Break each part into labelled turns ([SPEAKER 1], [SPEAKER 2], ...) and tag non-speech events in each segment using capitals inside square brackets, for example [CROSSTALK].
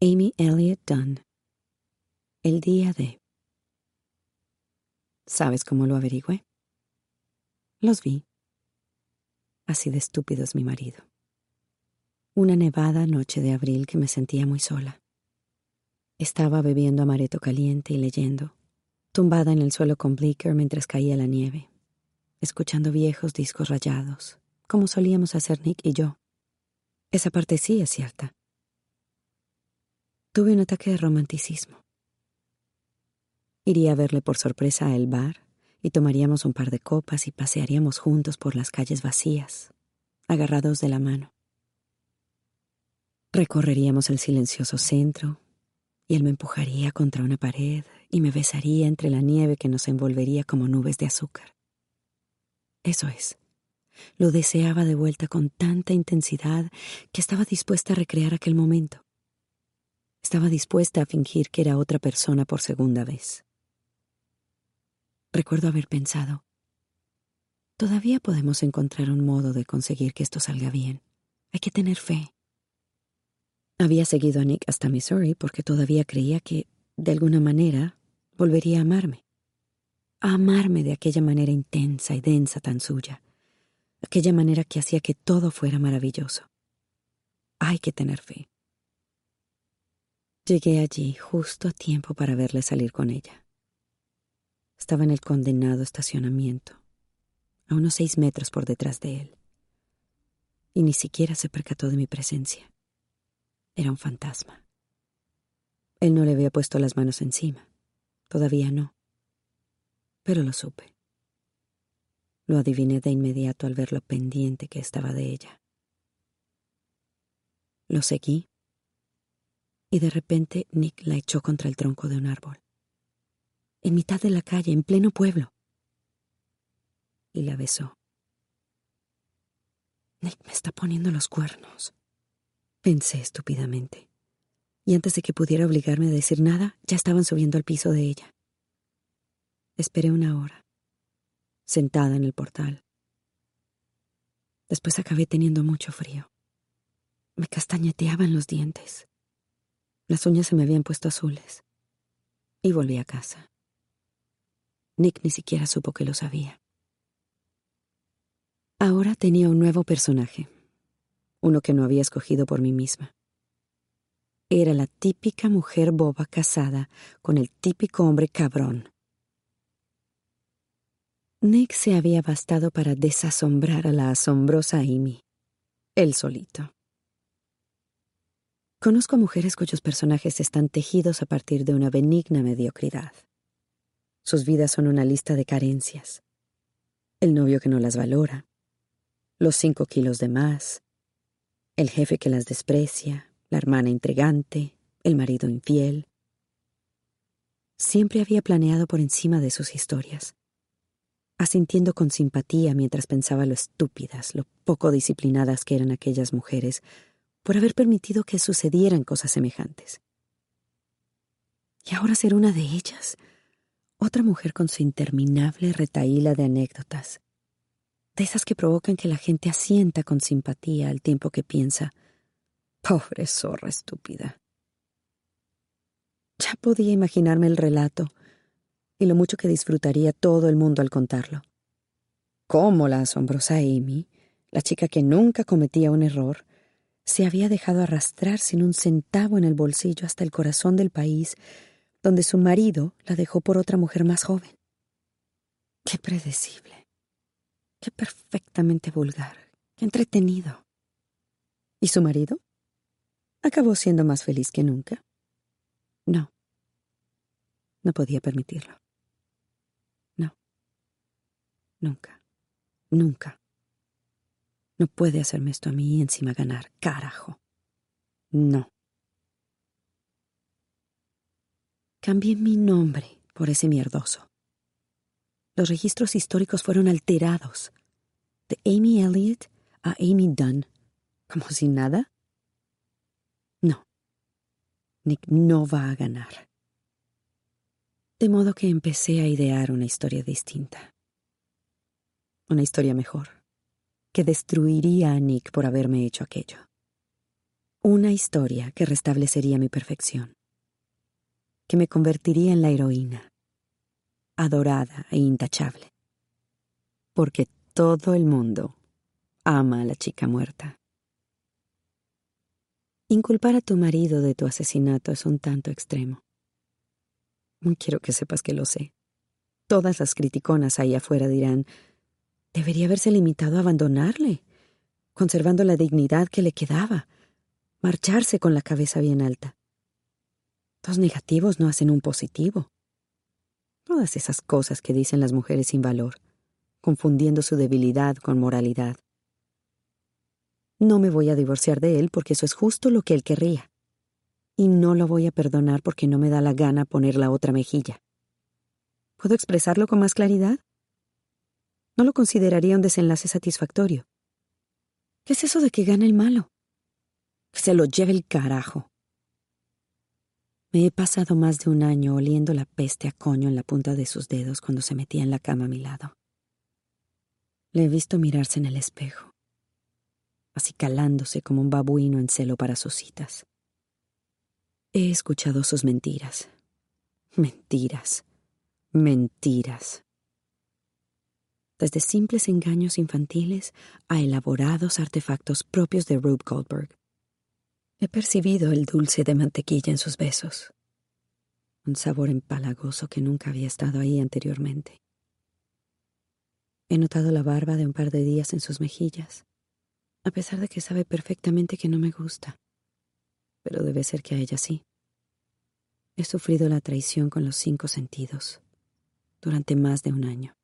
[SPEAKER 1] Amy Elliott Dunn. El día de. ¿Sabes cómo lo averigüé? Los vi. Así de estúpido es mi marido. Una nevada noche de abril que me sentía muy sola. Estaba bebiendo amaretto caliente y leyendo, tumbada en el suelo con Blicker mientras caía la nieve, escuchando viejos discos rayados, como solíamos hacer Nick y yo. Esa parte sí es cierta. Tuve un ataque de romanticismo. Iría a verle por sorpresa a el bar y tomaríamos un par de copas y pasearíamos juntos por las calles vacías, agarrados de la mano. Recorreríamos el silencioso centro y él me empujaría contra una pared y me besaría entre la nieve que nos envolvería como nubes de azúcar. Eso es. Lo deseaba de vuelta con tanta intensidad que estaba dispuesta a recrear aquel momento. Estaba dispuesta a fingir que era otra persona por segunda vez. Recuerdo haber pensado, todavía podemos encontrar un modo de conseguir que esto salga bien. Hay que tener fe. Había seguido a Nick hasta Missouri porque todavía creía que, de alguna manera, volvería a amarme. A amarme de aquella manera intensa y densa tan suya. Aquella manera que hacía que todo fuera maravilloso. Hay que tener fe. Llegué allí justo a tiempo para verle salir con ella. Estaba en el condenado estacionamiento, a unos seis metros por detrás de él, y ni siquiera se percató de mi presencia. Era un fantasma. Él no le había puesto las manos encima, todavía no, pero lo supe. Lo adiviné de inmediato al ver lo pendiente que estaba de ella. Lo seguí y de repente Nick la echó contra el tronco de un árbol. En mitad de la calle, en pleno pueblo. Y la besó. Nick me está poniendo los cuernos. Pensé estúpidamente. Y antes de que pudiera obligarme a decir nada, ya estaban subiendo al piso de ella. Esperé una hora, sentada en el portal. Después acabé teniendo mucho frío. Me castañeteaban los dientes. Las uñas se me habían puesto azules. Y volví a casa. Nick ni siquiera supo que lo sabía. Ahora tenía un nuevo personaje, uno que no había escogido por mí misma. Era la típica mujer boba casada con el típico hombre cabrón. Nick se había bastado para desasombrar a la asombrosa Amy, él solito. Conozco mujeres cuyos personajes están tejidos a partir de una benigna mediocridad. Sus vidas son una lista de carencias. El novio que no las valora, los cinco kilos de más, el jefe que las desprecia, la hermana intrigante, el marido infiel. Siempre había planeado por encima de sus historias, asintiendo con simpatía mientras pensaba lo estúpidas, lo poco disciplinadas que eran aquellas mujeres por haber permitido que sucedieran cosas semejantes. Y ahora ser una de ellas, otra mujer con su interminable retaíla de anécdotas, de esas que provocan que la gente asienta con simpatía al tiempo que piensa, pobre zorra estúpida. Ya podía imaginarme el relato y lo mucho que disfrutaría todo el mundo al contarlo. Cómo la asombrosa Amy, la chica que nunca cometía un error, se había dejado arrastrar sin un centavo en el bolsillo hasta el corazón del país, donde su marido la dejó por otra mujer más joven. Qué predecible, qué perfectamente vulgar, qué entretenido. ¿Y su marido? ¿Acabó siendo más feliz que nunca? No. No podía permitirlo. No. Nunca. Nunca. No puede hacerme esto a mí y encima ganar. Carajo. No. Cambié mi nombre por ese mierdoso. Los registros históricos fueron alterados. De Amy Elliott a Amy Dunn. Como si nada. No. Nick no va a ganar. De modo que empecé a idear una historia distinta. Una historia mejor que destruiría a Nick por haberme hecho aquello. Una historia que restablecería mi perfección, que me convertiría en la heroína, adorada e intachable, porque todo el mundo ama a la chica muerta. Inculpar a tu marido de tu asesinato es un tanto extremo. Quiero que sepas que lo sé. Todas las criticonas ahí afuera dirán, Debería haberse limitado a abandonarle, conservando la dignidad que le quedaba, marcharse con la cabeza bien alta. Dos negativos no hacen un positivo. Todas esas cosas que dicen las mujeres sin valor, confundiendo su debilidad con moralidad. No me voy a divorciar de él porque eso es justo lo que él querría. Y no lo voy a perdonar porque no me da la gana poner la otra mejilla. ¿Puedo expresarlo con más claridad? No lo consideraría un desenlace satisfactorio. ¿Qué es eso de que gana el malo? Se lo lleve el carajo. Me he pasado más de un año oliendo la peste a coño en la punta de sus dedos cuando se metía en la cama a mi lado. Le he visto mirarse en el espejo, así calándose como un babuino en celo para sus citas. He escuchado sus mentiras. Mentiras. Mentiras desde simples engaños infantiles a elaborados artefactos propios de Rube Goldberg. He percibido el dulce de mantequilla en sus besos, un sabor empalagoso que nunca había estado ahí anteriormente. He notado la barba de un par de días en sus mejillas, a pesar de que sabe perfectamente que no me gusta, pero debe ser que a ella sí. He sufrido la traición con los cinco sentidos durante más de un año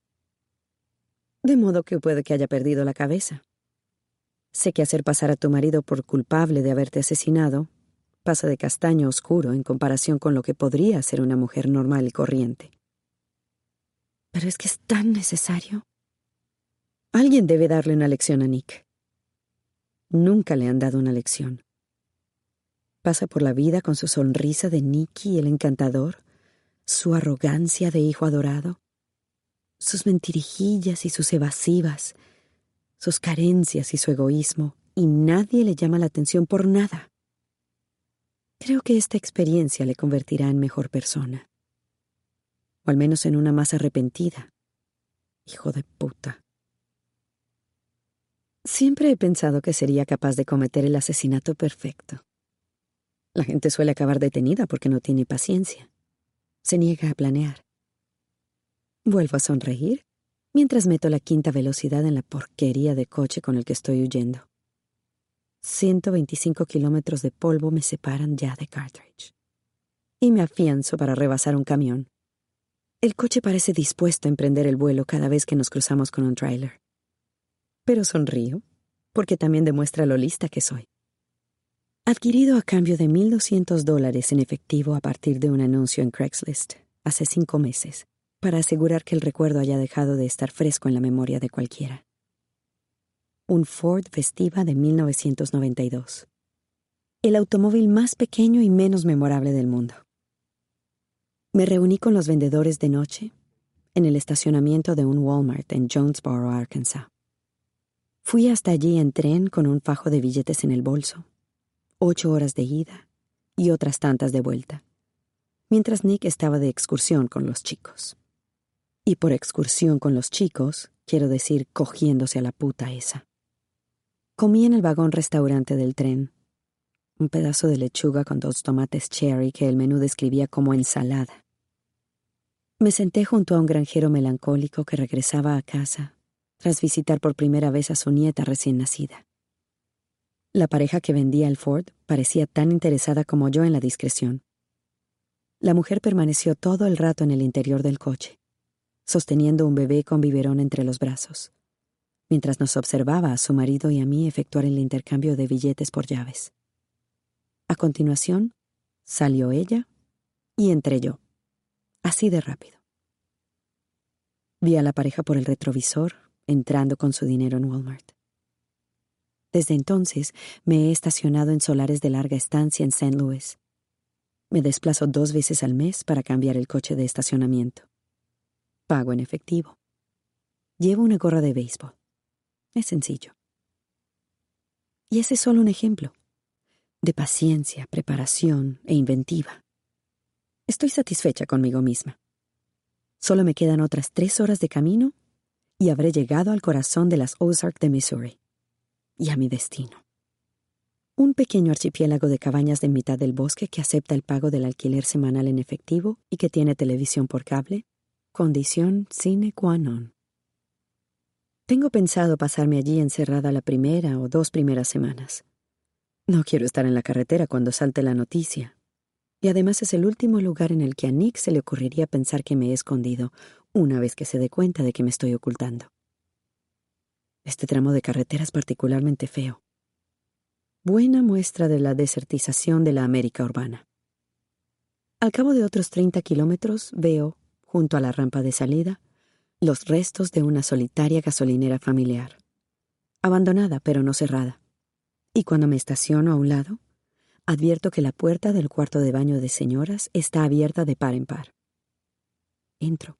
[SPEAKER 1] de modo que puede que haya perdido la cabeza. Sé que hacer pasar a tu marido por culpable de haberte asesinado pasa de castaño oscuro en comparación con lo que podría ser una mujer normal y corriente. Pero es que es tan necesario. Alguien debe darle una lección a Nick. Nunca le han dado una lección. Pasa por la vida con su sonrisa de Nicky el encantador, su arrogancia de hijo adorado, sus mentirijillas y sus evasivas, sus carencias y su egoísmo, y nadie le llama la atención por nada. Creo que esta experiencia le convertirá en mejor persona, o al menos en una más arrepentida. Hijo de puta. Siempre he pensado que sería capaz de cometer el asesinato perfecto. La gente suele acabar detenida porque no tiene paciencia. Se niega a planear. Vuelvo a sonreír mientras meto la quinta velocidad en la porquería de coche con el que estoy huyendo. 125 kilómetros de polvo me separan ya de Cartridge. Y me afianzo para rebasar un camión. El coche parece dispuesto a emprender el vuelo cada vez que nos cruzamos con un trailer. Pero sonrío, porque también demuestra lo lista que soy. Adquirido a cambio de 1.200 dólares en efectivo a partir de un anuncio en Craigslist, hace cinco meses para asegurar que el recuerdo haya dejado de estar fresco en la memoria de cualquiera. Un Ford Festiva de 1992. El automóvil más pequeño y menos memorable del mundo. Me reuní con los vendedores de noche en el estacionamiento de un Walmart en Jonesboro, Arkansas. Fui hasta allí en tren con un fajo de billetes en el bolso, ocho horas de ida y otras tantas de vuelta, mientras Nick estaba de excursión con los chicos. Y por excursión con los chicos, quiero decir cogiéndose a la puta esa. Comí en el vagón restaurante del tren. Un pedazo de lechuga con dos tomates cherry que el menú describía como ensalada. Me senté junto a un granjero melancólico que regresaba a casa tras visitar por primera vez a su nieta recién nacida. La pareja que vendía el Ford parecía tan interesada como yo en la discreción. La mujer permaneció todo el rato en el interior del coche, sosteniendo un bebé con biberón entre los brazos, mientras nos observaba a su marido y a mí efectuar el intercambio de billetes por llaves. A continuación, salió ella y entré yo, así de rápido. Vi a la pareja por el retrovisor, entrando con su dinero en Walmart. Desde entonces me he estacionado en solares de larga estancia en St. Louis. Me desplazo dos veces al mes para cambiar el coche de estacionamiento. Pago en efectivo. Llevo una gorra de béisbol. Es sencillo. Y ese es solo un ejemplo de paciencia, preparación e inventiva. Estoy satisfecha conmigo misma. Solo me quedan otras tres horas de camino y habré llegado al corazón de las Ozark de Missouri y a mi destino. Un pequeño archipiélago de cabañas de mitad del bosque que acepta el pago del alquiler semanal en efectivo y que tiene televisión por cable, condición sine qua non. Tengo pensado pasarme allí encerrada la primera o dos primeras semanas. No quiero estar en la carretera cuando salte la noticia. Y además es el último lugar en el que a Nick se le ocurriría pensar que me he escondido, una vez que se dé cuenta de que me estoy ocultando. Este tramo de carretera es particularmente feo. Buena muestra de la desertización de la América urbana. Al cabo de otros 30 kilómetros veo, junto a la rampa de salida, los restos de una solitaria gasolinera familiar. Abandonada pero no cerrada. Y cuando me estaciono a un lado, advierto que la puerta del cuarto de baño de señoras está abierta de par en par. Entro.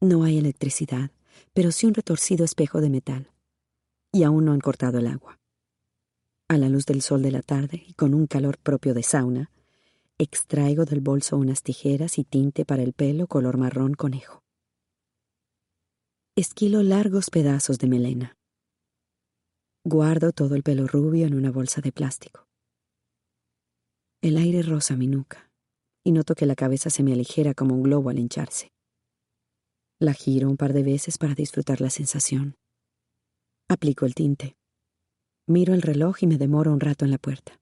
[SPEAKER 1] No hay electricidad, pero sí un retorcido espejo de metal. Y aún no han cortado el agua. A la luz del sol de la tarde y con un calor propio de sauna, extraigo del bolso unas tijeras y tinte para el pelo color marrón conejo. Esquilo largos pedazos de melena. Guardo todo el pelo rubio en una bolsa de plástico. El aire roza mi nuca y noto que la cabeza se me aligera como un globo al hincharse. La giro un par de veces para disfrutar la sensación. Aplico el tinte. Miro el reloj y me demoro un rato en la puerta,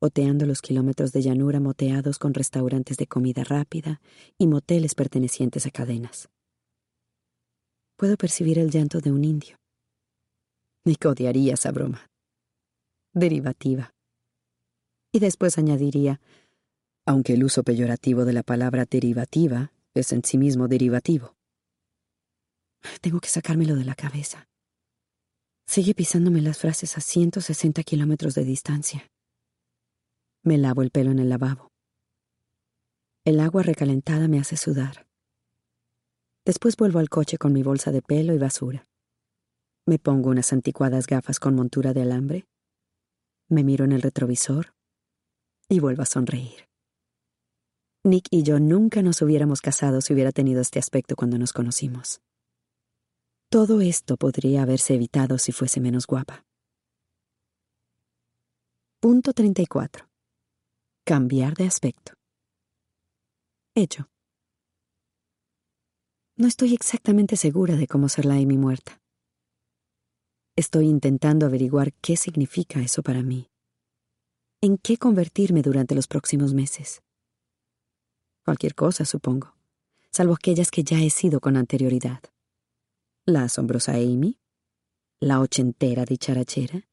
[SPEAKER 1] oteando los kilómetros de llanura moteados con restaurantes de comida rápida y moteles pertenecientes a cadenas. Puedo percibir el llanto de un indio. Ni odiaría esa broma. Derivativa. Y después añadiría, aunque el uso peyorativo de la palabra derivativa es en sí mismo derivativo. Tengo que sacármelo de la cabeza. Sigue pisándome las frases a 160 kilómetros de distancia. Me lavo el pelo en el lavabo. El agua recalentada me hace sudar. Después vuelvo al coche con mi bolsa de pelo y basura. Me pongo unas anticuadas gafas con montura de alambre. Me miro en el retrovisor y vuelvo a sonreír. Nick y yo nunca nos hubiéramos casado si hubiera tenido este aspecto cuando nos conocimos. Todo esto podría haberse evitado si fuese menos guapa. Punto 34. Cambiar de aspecto. Hecho. No estoy exactamente segura de cómo ser la Amy muerta. Estoy intentando averiguar qué significa eso para mí. ¿En qué convertirme durante los próximos meses? Cualquier cosa, supongo, salvo aquellas que ya he sido con anterioridad la asombrosa Amy, la ochentera dicharachera,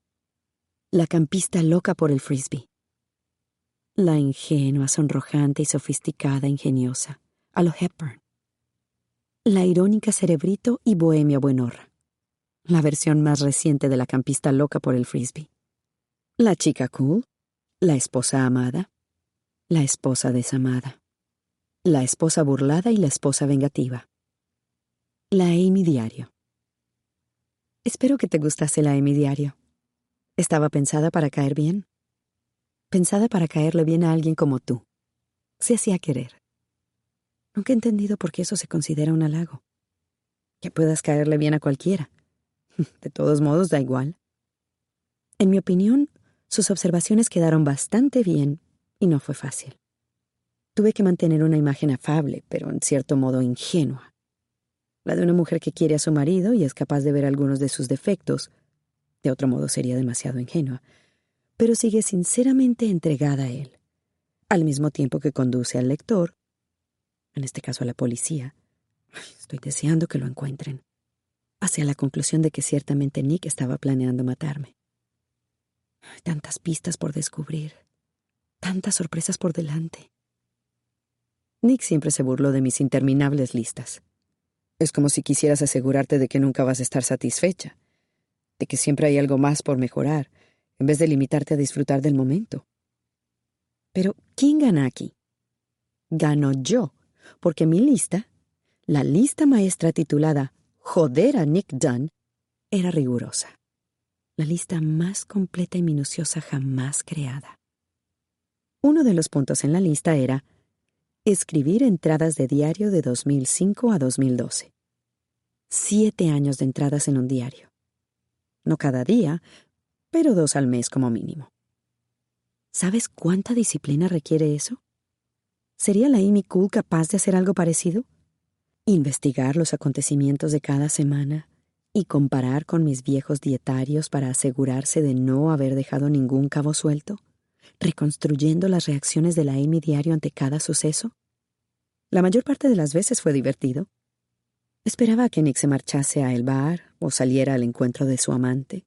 [SPEAKER 1] la campista loca por el frisbee, la ingenua, sonrojante y sofisticada ingeniosa, a lo Hepburn, la irónica cerebrito y bohemia buenorra, la versión más reciente de la campista loca por el frisbee, la chica cool, la esposa amada, la esposa desamada, la esposa burlada y la esposa vengativa. La Amy Diario. Espero que te gustase la Amy Diario. Estaba pensada para caer bien. Pensada para caerle bien a alguien como tú. Se hacía querer. Nunca he entendido por qué eso se considera un halago. Que puedas caerle bien a cualquiera. [LAUGHS] De todos modos, da igual. En mi opinión, sus observaciones quedaron bastante bien y no fue fácil. Tuve que mantener una imagen afable, pero en cierto modo ingenua. La de una mujer que quiere a su marido y es capaz de ver algunos de sus defectos. De otro modo sería demasiado ingenua, pero sigue sinceramente entregada a él, al mismo tiempo que conduce al lector, en este caso a la policía, estoy deseando que lo encuentren, hacia la conclusión de que ciertamente Nick estaba planeando matarme. tantas pistas por descubrir, tantas sorpresas por delante. Nick siempre se burló de mis interminables listas. Es como si quisieras asegurarte de que nunca vas a estar satisfecha, de que siempre hay algo más por mejorar, en vez de limitarte a disfrutar del momento. Pero, ¿quién gana aquí? Gano yo, porque mi lista, la lista maestra titulada Joder a Nick Dunn, era rigurosa. La lista más completa y minuciosa jamás creada. Uno de los puntos en la lista era escribir entradas de diario de 2005 a 2012. Siete años de entradas en un diario. No cada día, pero dos al mes como mínimo. ¿Sabes cuánta disciplina requiere eso? ¿Sería la Amy Cool capaz de hacer algo parecido? Investigar los acontecimientos de cada semana y comparar con mis viejos dietarios para asegurarse de no haber dejado ningún cabo suelto, reconstruyendo las reacciones de la Amy diario ante cada suceso. La mayor parte de las veces fue divertido. Esperaba que Nick se marchase a el bar o saliera al encuentro de su amante,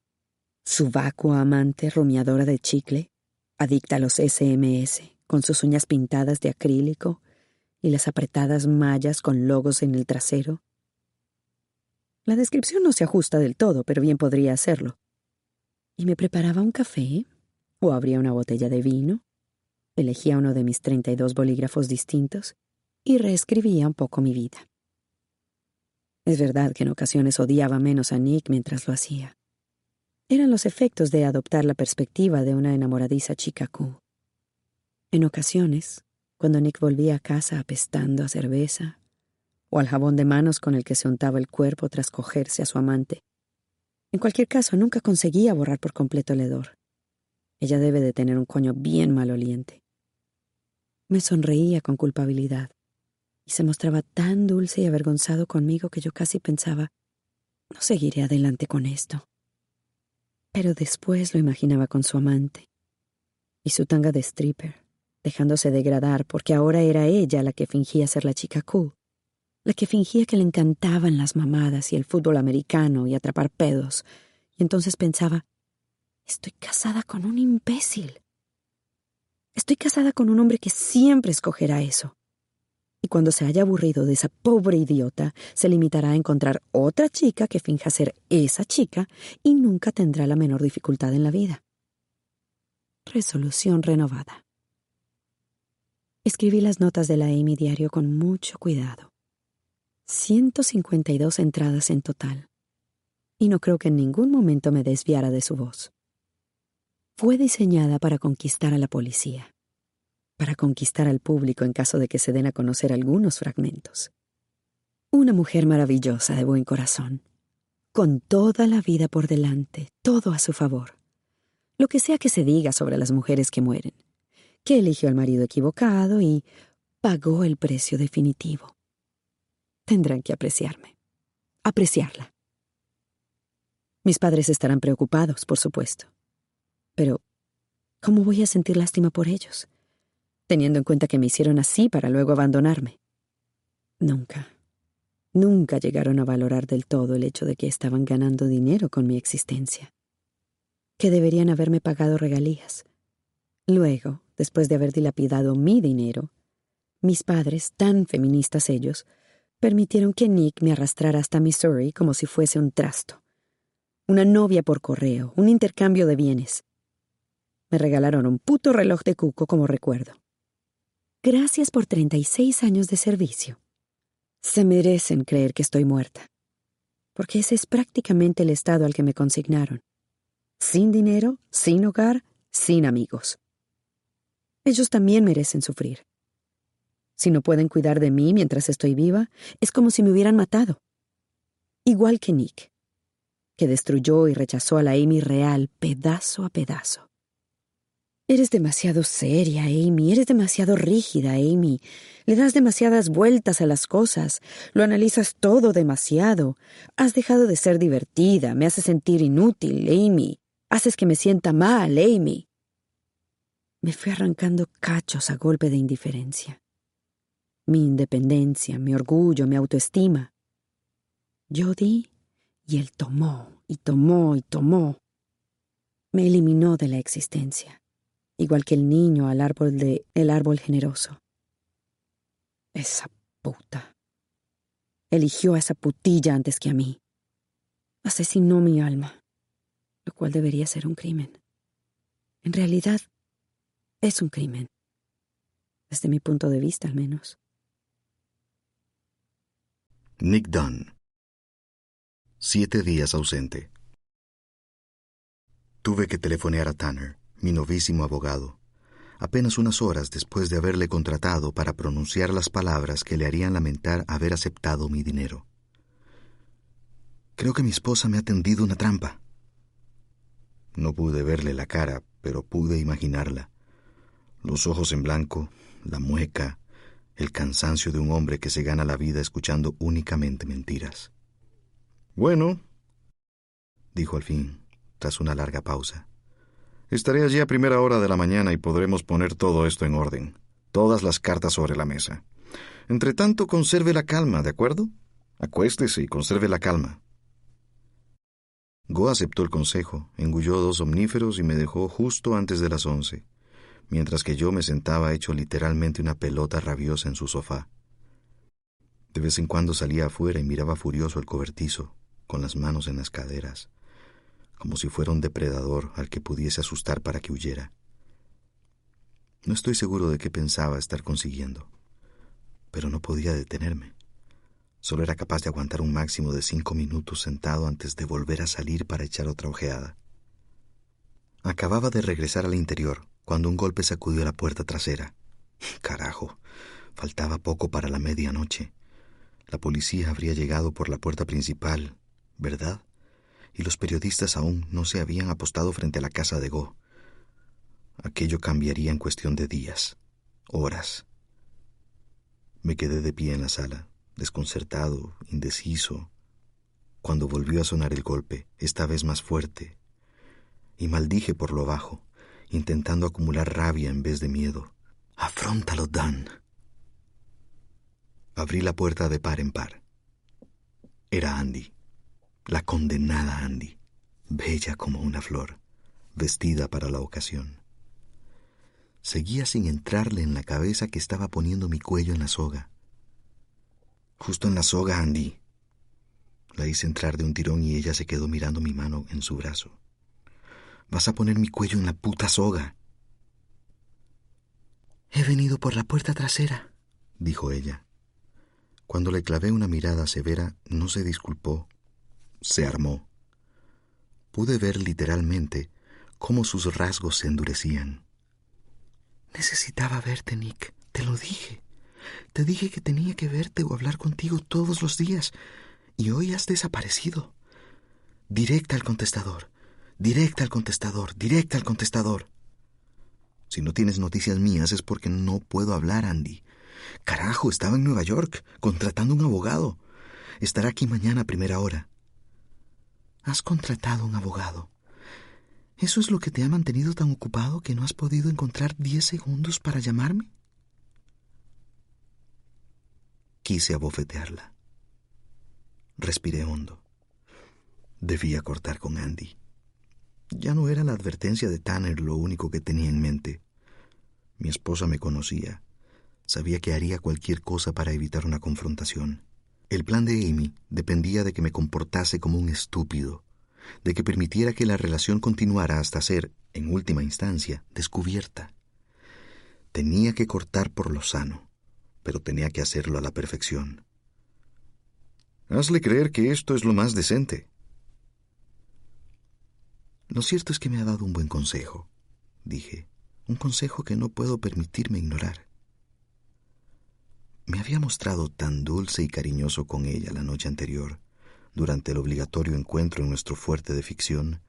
[SPEAKER 1] su vacua amante rumiadora de chicle, adicta a los SMS, con sus uñas pintadas de acrílico y las apretadas mallas con logos en el trasero. La descripción no se ajusta del todo, pero bien podría hacerlo. Y me preparaba un café, o abría una botella de vino, elegía uno de mis treinta y dos bolígrafos distintos y reescribía un poco mi vida. Es verdad que en ocasiones odiaba menos a Nick mientras lo hacía. Eran los efectos de adoptar la perspectiva de una enamoradiza chica Q. En ocasiones, cuando Nick volvía a casa apestando a cerveza, o al jabón de manos con el que se untaba el cuerpo tras cogerse a su amante, en cualquier caso nunca conseguía borrar por completo el hedor. Ella debe de tener un coño bien maloliente. Me sonreía con culpabilidad, y se mostraba tan dulce y avergonzado conmigo que yo casi pensaba, no seguiré adelante con esto. Pero después lo imaginaba con su amante, y su tanga de stripper, dejándose degradar porque ahora era ella la que fingía ser la chica cool, la que fingía que le encantaban las mamadas y el fútbol americano y atrapar pedos, y entonces pensaba, estoy casada con un imbécil. Estoy casada con un hombre que siempre escogerá eso. Y cuando se haya aburrido de esa pobre idiota, se limitará a encontrar otra chica que finja ser esa chica y nunca tendrá la menor dificultad en la vida. Resolución renovada. Escribí las notas de la Amy diario con mucho cuidado. 152 entradas en total. Y no creo que en ningún momento me desviara de su voz. Fue diseñada para conquistar a la policía, para conquistar al público en caso de que se den a conocer algunos fragmentos. Una mujer maravillosa de buen corazón, con toda la vida por delante, todo a su favor. Lo que sea que se diga sobre las mujeres que mueren, que eligió al marido equivocado y pagó el precio definitivo. Tendrán que apreciarme. Apreciarla. Mis padres estarán preocupados, por supuesto. Pero, ¿cómo voy a sentir lástima por ellos? Teniendo en cuenta que me hicieron así para luego abandonarme. Nunca, nunca llegaron a valorar del todo el hecho de que estaban ganando dinero con mi existencia. Que deberían haberme pagado regalías. Luego, después de haber dilapidado mi dinero, mis padres, tan feministas ellos, permitieron que Nick me arrastrara hasta Missouri como si fuese un trasto. Una novia por correo, un intercambio de bienes. Me regalaron un puto reloj de cuco como recuerdo. Gracias por 36 años de servicio. Se merecen creer que estoy muerta. Porque ese es prácticamente el estado al que me consignaron. Sin dinero, sin hogar, sin amigos. Ellos también merecen sufrir. Si no pueden cuidar de mí mientras estoy viva, es como si me hubieran matado. Igual que Nick. que destruyó y rechazó a la Amy real pedazo a pedazo. Eres demasiado seria, Amy. Eres demasiado rígida, Amy. Le das demasiadas vueltas a las cosas. Lo analizas todo demasiado. Has dejado de ser divertida. Me haces sentir inútil, Amy. Haces que me sienta mal, Amy. Me fui arrancando cachos a golpe de indiferencia. Mi independencia, mi orgullo, mi autoestima. Yo di y él tomó y tomó y tomó. Me eliminó de la existencia igual que el niño al árbol de el árbol generoso. Esa puta. Eligió a esa putilla antes que a mí. Asesinó mi alma, lo cual debería ser un crimen. En realidad, es un crimen. Desde mi punto de vista, al menos.
[SPEAKER 2] Nick Dunn. Siete días ausente. Tuve que telefonear a Tanner mi novísimo abogado, apenas unas horas después de haberle contratado para pronunciar las palabras que le harían lamentar haber aceptado mi dinero. Creo que mi esposa me ha tendido una trampa. No pude verle la cara, pero pude imaginarla. Los ojos en blanco, la mueca, el cansancio de un hombre que se gana la vida escuchando únicamente mentiras. Bueno, dijo al fin, tras una larga pausa. Estaré allí a primera hora de la mañana y podremos poner todo esto en orden. Todas las cartas sobre la mesa. Entre tanto, conserve la calma, ¿de acuerdo? Acuéstese y conserve la calma. Go aceptó el consejo, engulló dos omníferos y me dejó justo antes de las once, mientras que yo me sentaba hecho literalmente una pelota rabiosa en su sofá. De vez en cuando salía afuera y miraba furioso el cobertizo, con las manos en las caderas, como si fuera un depredador al que pudiese asustar para que huyera. No estoy seguro de qué pensaba estar consiguiendo, pero no podía detenerme. Solo era capaz de aguantar un máximo de cinco minutos sentado antes de volver a salir para echar otra ojeada. Acababa de regresar al interior cuando un golpe sacudió la puerta trasera. Carajo, faltaba poco para la medianoche. La policía habría llegado por la puerta principal, ¿verdad? Y los periodistas aún no se habían apostado frente a la casa de Go. Aquello cambiaría en cuestión de días, horas. Me quedé de pie en la sala, desconcertado, indeciso, cuando volvió a sonar el golpe, esta vez más fuerte, y maldije por lo bajo, intentando acumular rabia en vez de miedo. Afróntalo, Dan. Abrí la puerta de par en par. Era Andy la condenada Andy, bella como una flor, vestida para la ocasión. Seguía sin entrarle en la cabeza que estaba poniendo mi cuello en la soga. Justo en la soga, Andy. La hice entrar de un tirón y ella se quedó mirando mi mano en su brazo. Vas a poner mi cuello en la puta soga. He venido por la puerta trasera, dijo ella. Cuando le clavé una mirada severa, no se disculpó se armó. Pude ver literalmente cómo sus rasgos se endurecían. Necesitaba verte, Nick. Te lo dije. Te dije que tenía que verte o hablar contigo todos los días. Y hoy has desaparecido. Directa al contestador. Directa al contestador. Directa al contestador. Si no tienes noticias mías es porque no puedo hablar, Andy. Carajo, estaba en Nueva York, contratando un abogado. Estará aquí mañana a primera hora. Has contratado un abogado. ¿Eso es lo que te ha mantenido tan ocupado que no has podido encontrar diez segundos para llamarme? Quise abofetearla. Respiré hondo. Debía cortar con Andy. Ya no era la advertencia de Tanner lo único que tenía en mente. Mi esposa me conocía. Sabía que haría cualquier cosa para evitar una confrontación. El plan de Amy dependía de que me comportase como un estúpido, de que permitiera que la relación continuara hasta ser, en última instancia, descubierta. Tenía que cortar por lo sano, pero tenía que hacerlo a la perfección. Hazle creer que esto es lo más decente. Lo cierto es que me ha dado un buen consejo, dije, un consejo que no puedo permitirme ignorar. Me había mostrado tan dulce y cariñoso con ella la noche anterior, durante el obligatorio encuentro en nuestro fuerte de ficción,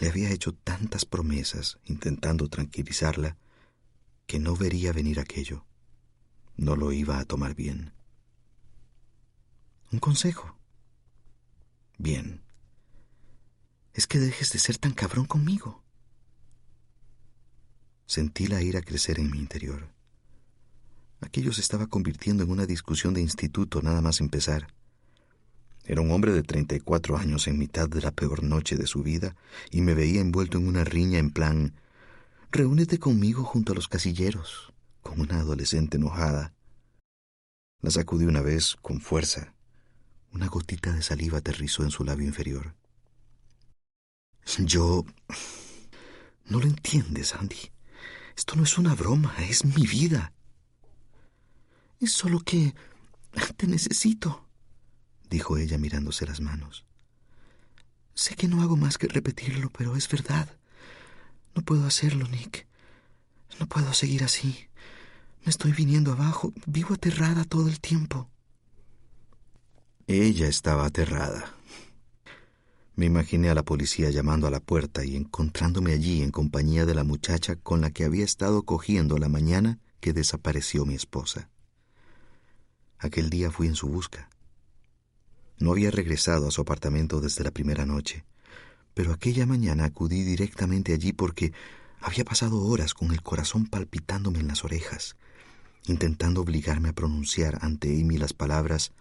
[SPEAKER 2] le había hecho tantas promesas intentando tranquilizarla que no vería venir aquello. No lo iba a tomar bien. Un consejo. Bien. Es que dejes de ser tan cabrón conmigo. Sentí la ira crecer en mi interior. Aquello se estaba convirtiendo en una discusión de instituto nada más empezar. Era un hombre de 34 años en mitad de la peor noche de su vida y me veía envuelto en una riña en plan, reúnete conmigo junto a los casilleros, con una adolescente enojada. La sacudí una vez con fuerza. Una gotita de saliva aterrizó en su labio inferior. Yo... No lo entiendes, Andy. Esto no es una broma, es mi vida. Es solo que te necesito, dijo ella mirándose las manos. Sé que no hago más que repetirlo, pero es verdad. No puedo hacerlo, Nick. No puedo seguir así. Me estoy viniendo abajo. Vivo aterrada todo el tiempo. Ella estaba aterrada. Me imaginé a la policía llamando a la puerta y encontrándome allí en compañía de la muchacha con la que había estado cogiendo la mañana que desapareció mi esposa. Aquel día fui en su busca. No había regresado a su apartamento desde la primera noche, pero aquella mañana acudí directamente allí porque había pasado horas con el corazón palpitándome en las orejas, intentando obligarme a pronunciar ante Amy las palabras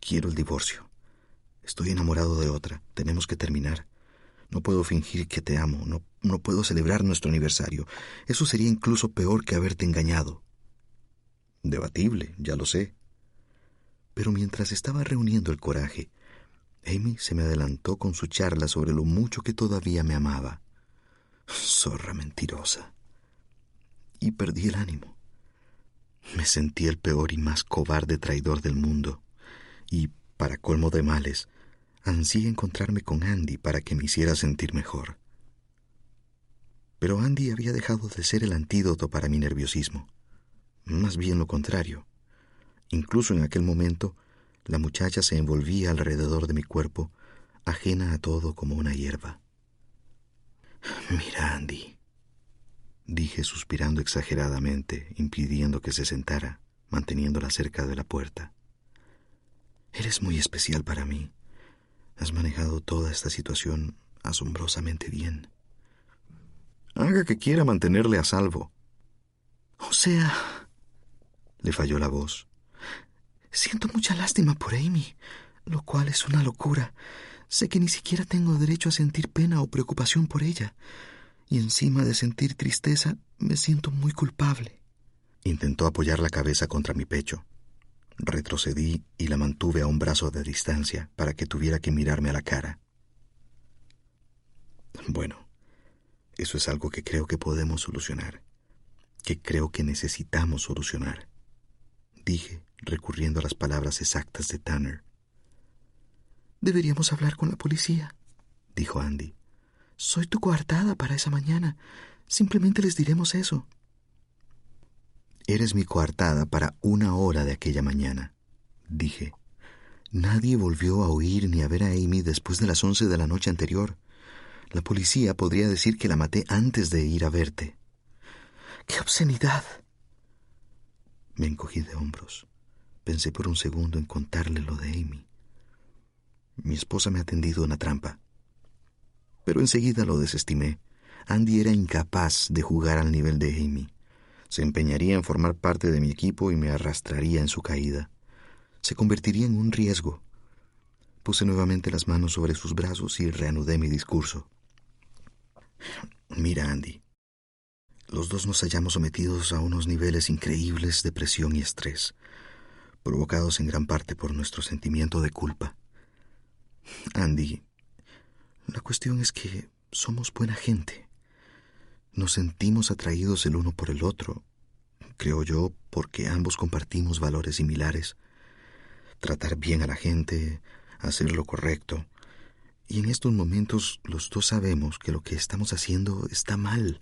[SPEAKER 2] Quiero el divorcio. Estoy enamorado de otra. Tenemos que terminar. No puedo fingir que te amo. No, no puedo celebrar nuestro aniversario. Eso sería incluso peor que haberte engañado. Debatible, ya lo sé. Pero mientras estaba reuniendo el coraje, Amy se me adelantó con su charla sobre lo mucho que todavía me amaba. Zorra mentirosa. Y perdí el ánimo. Me sentí el peor y más cobarde traidor del mundo. Y, para colmo de males, ansí encontrarme con Andy para que me hiciera sentir mejor. Pero Andy había dejado de ser el antídoto para mi nerviosismo más bien lo contrario. Incluso en aquel momento, la muchacha se envolvía alrededor de mi cuerpo, ajena a todo como una hierba. Mira, Andy, dije suspirando exageradamente, impidiendo que se sentara, manteniéndola cerca de la puerta. Eres muy especial para mí. Has manejado toda esta situación asombrosamente bien. Haga que quiera mantenerle a salvo. O sea, le falló la voz. Siento mucha lástima por Amy, lo cual es una locura. Sé que ni siquiera tengo derecho a sentir pena o preocupación por ella, y encima de sentir tristeza, me siento muy culpable. Intentó apoyar la cabeza contra mi pecho. Retrocedí y la mantuve a un brazo de distancia para que tuviera que mirarme a la cara. Bueno, eso es algo que creo que podemos solucionar, que creo que necesitamos solucionar dije, recurriendo a las palabras exactas de Tanner. Deberíamos hablar con la policía, dijo Andy. Soy tu coartada para esa mañana. Simplemente les diremos eso. Eres mi coartada para una hora de aquella mañana, dije. Nadie volvió a oír ni a ver a Amy después de las once de la noche anterior. La policía podría decir que la maté antes de ir a verte. ¡Qué obscenidad! Me encogí de hombros. Pensé por un segundo en contarle lo de Amy. Mi esposa me ha tendido una trampa. Pero enseguida lo desestimé. Andy era incapaz de jugar al nivel de Amy. Se empeñaría en formar parte de mi equipo y me arrastraría en su caída. Se convertiría en un riesgo. Puse nuevamente las manos sobre sus brazos y reanudé mi discurso. Mira, Andy, los dos nos hallamos sometidos a unos niveles increíbles de presión y estrés, provocados en gran parte por nuestro sentimiento de culpa. Andy, la cuestión es que somos buena gente. Nos sentimos atraídos el uno por el otro, creo yo, porque ambos compartimos valores similares. Tratar bien a la gente, hacer lo correcto. Y en estos momentos los dos sabemos que lo que estamos haciendo está mal.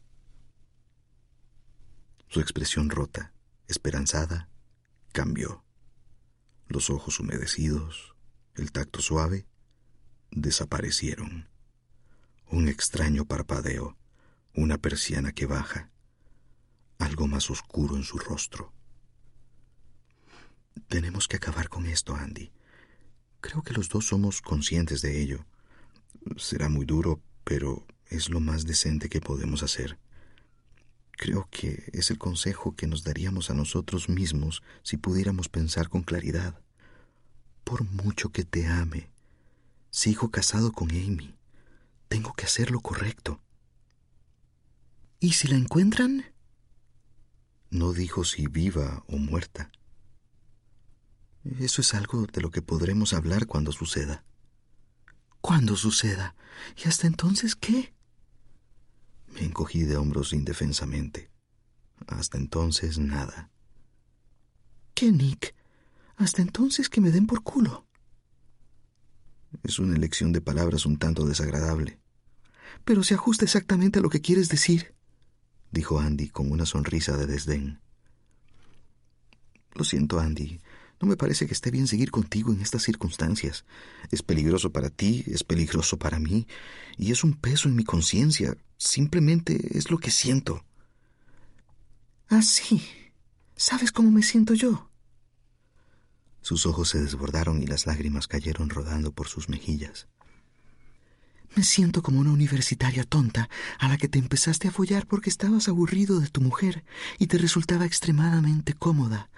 [SPEAKER 2] Su expresión rota, esperanzada, cambió. Los ojos humedecidos, el tacto suave, desaparecieron. Un extraño parpadeo, una persiana que baja, algo más oscuro en su rostro. Tenemos que acabar con esto, Andy. Creo que los dos somos conscientes de ello. Será muy duro, pero es lo más decente que podemos hacer. Creo que es el consejo que nos daríamos a nosotros mismos si pudiéramos pensar con claridad. Por mucho que te ame, sigo casado con Amy. Tengo que hacer lo correcto. ¿Y si la encuentran? No dijo si viva o muerta. Eso es algo de lo que podremos hablar cuando suceda. Cuando suceda. ¿Y hasta entonces qué? Me encogí de hombros indefensamente. Hasta entonces nada. ¿Qué, Nick? Hasta entonces que me den por culo. Es una elección de palabras un tanto desagradable. Pero se ajusta exactamente a lo que quieres decir, dijo Andy con una sonrisa de desdén. Lo siento, Andy. No me parece que esté bien seguir contigo en estas circunstancias. Es peligroso para ti, es peligroso para mí, y es un peso en mi conciencia. Simplemente es lo que siento. Ah, sí. ¿Sabes cómo me siento yo? Sus ojos se desbordaron y las lágrimas cayeron rodando por sus mejillas. Me siento como una universitaria tonta a la que te empezaste a follar porque estabas aburrido de tu mujer y te resultaba extremadamente cómoda.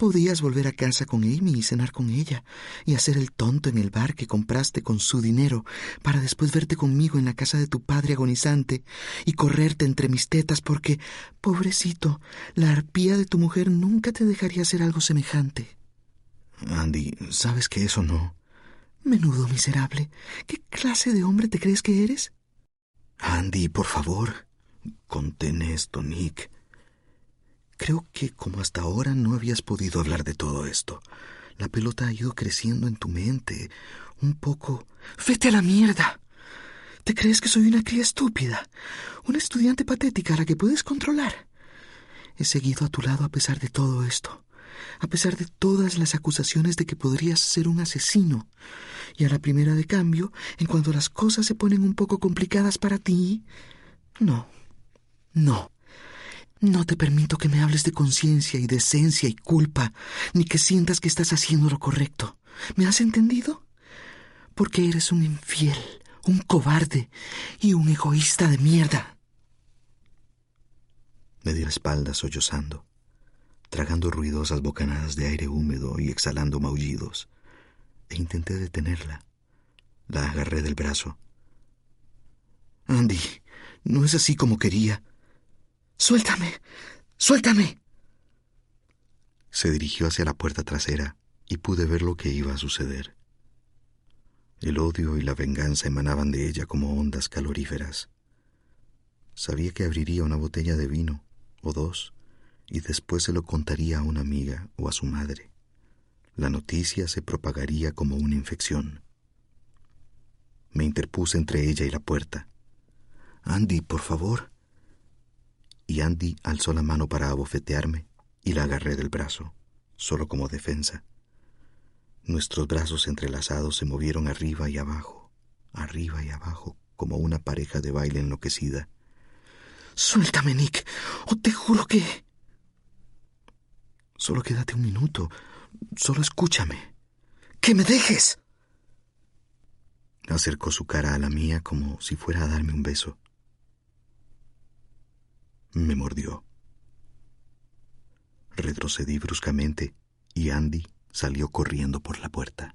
[SPEAKER 2] Podías volver a casa con Amy y cenar con ella, y hacer el tonto en el bar que compraste con su dinero, para después verte conmigo en la casa de tu padre agonizante y correrte entre mis tetas porque, pobrecito, la arpía de tu mujer nunca te dejaría hacer algo semejante. Andy, sabes que eso no. Menudo miserable. ¿Qué clase de hombre te crees que eres? Andy, por favor. Contén esto, Nick. Creo que como hasta ahora no habías podido hablar de todo esto. La pelota ha ido creciendo en tu mente. Un poco... Vete a la mierda. ¿Te crees que soy una cría estúpida? Una estudiante patética a la que puedes controlar. He seguido a tu lado a pesar de todo esto. A pesar de todas las acusaciones de que podrías ser un asesino. Y a la primera de cambio, en cuanto las cosas se ponen un poco complicadas para ti... No. No. No te permito que me hables de conciencia y decencia y culpa, ni que sientas que estás haciendo lo correcto. ¿Me has entendido? Porque eres un infiel, un cobarde y un egoísta de mierda. Me di la espalda sollozando, tragando ruidosas bocanadas de aire húmedo y exhalando maullidos, e intenté detenerla. La agarré del brazo. Andy, no es así como quería. Suéltame. Suéltame. Se dirigió hacia la puerta trasera y pude ver lo que iba a suceder. El odio y la venganza emanaban de ella como ondas caloríferas. Sabía que abriría una botella de vino o dos y después se lo contaría a una amiga o a su madre. La noticia se propagaría como una infección. Me interpuse entre ella y la puerta. Andy, por favor, y Andy alzó la mano para abofetearme y la agarré del brazo, solo como defensa. Nuestros brazos entrelazados se movieron arriba y abajo, arriba y abajo, como una pareja de baile enloquecida. Suéltame, Nick, o te juro que... Solo quédate un minuto, solo escúchame. ¡Que me dejes! Acercó su cara a la mía como si fuera a darme un beso me mordió. Retrocedí bruscamente y Andy salió corriendo por la puerta.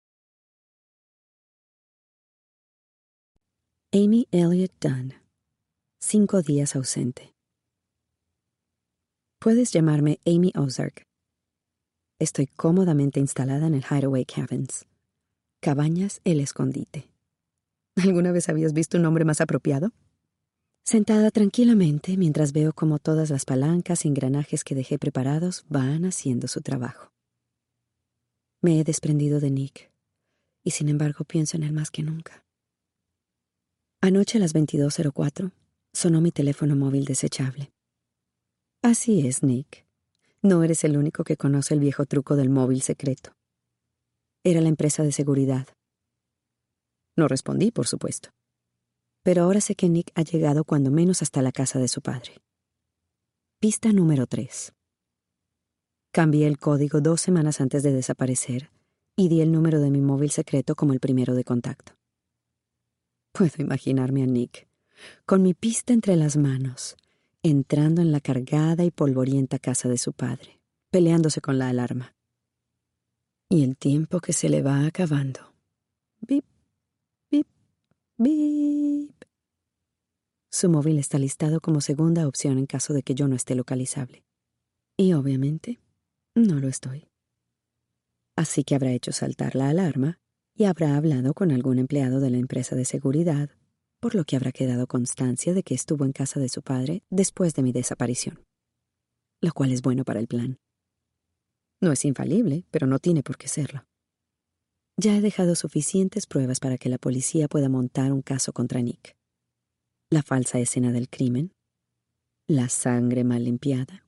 [SPEAKER 1] Amy Elliott Dunn. Cinco días ausente. Puedes llamarme Amy Ozark. Estoy cómodamente instalada en el Hideaway Cabins. Cabañas El Escondite. ¿Alguna vez habías visto un nombre más apropiado? Sentada tranquilamente mientras veo cómo todas las palancas y engranajes que dejé preparados van haciendo su trabajo. Me he desprendido de Nick, y sin embargo pienso en él más que nunca. Anoche a las 22.04 sonó mi teléfono móvil desechable. Así es, Nick. No eres el único que conoce el viejo truco del móvil secreto. Era la empresa de seguridad. No respondí, por supuesto. Pero ahora sé que Nick ha llegado cuando menos hasta la casa de su padre. Pista número 3. Cambié el código dos semanas antes de desaparecer y di el número de mi móvil secreto como el primero de contacto. Puedo imaginarme a Nick, con mi pista entre las manos, entrando en la cargada y polvorienta casa de su padre, peleándose con la alarma. Y el tiempo que se le va acabando. Bip, bip, bip. Su móvil está listado como segunda opción en caso de que yo no esté localizable. Y obviamente, no lo estoy. Así que habrá hecho saltar la alarma y habrá hablado con algún empleado de la empresa de seguridad, por lo que habrá quedado constancia de que estuvo en casa de su padre después de mi desaparición. Lo cual es bueno para el plan. No es infalible, pero no tiene por qué serlo. Ya he dejado suficientes pruebas para que la policía pueda montar un caso contra Nick. La falsa escena del crimen, la sangre mal limpiada,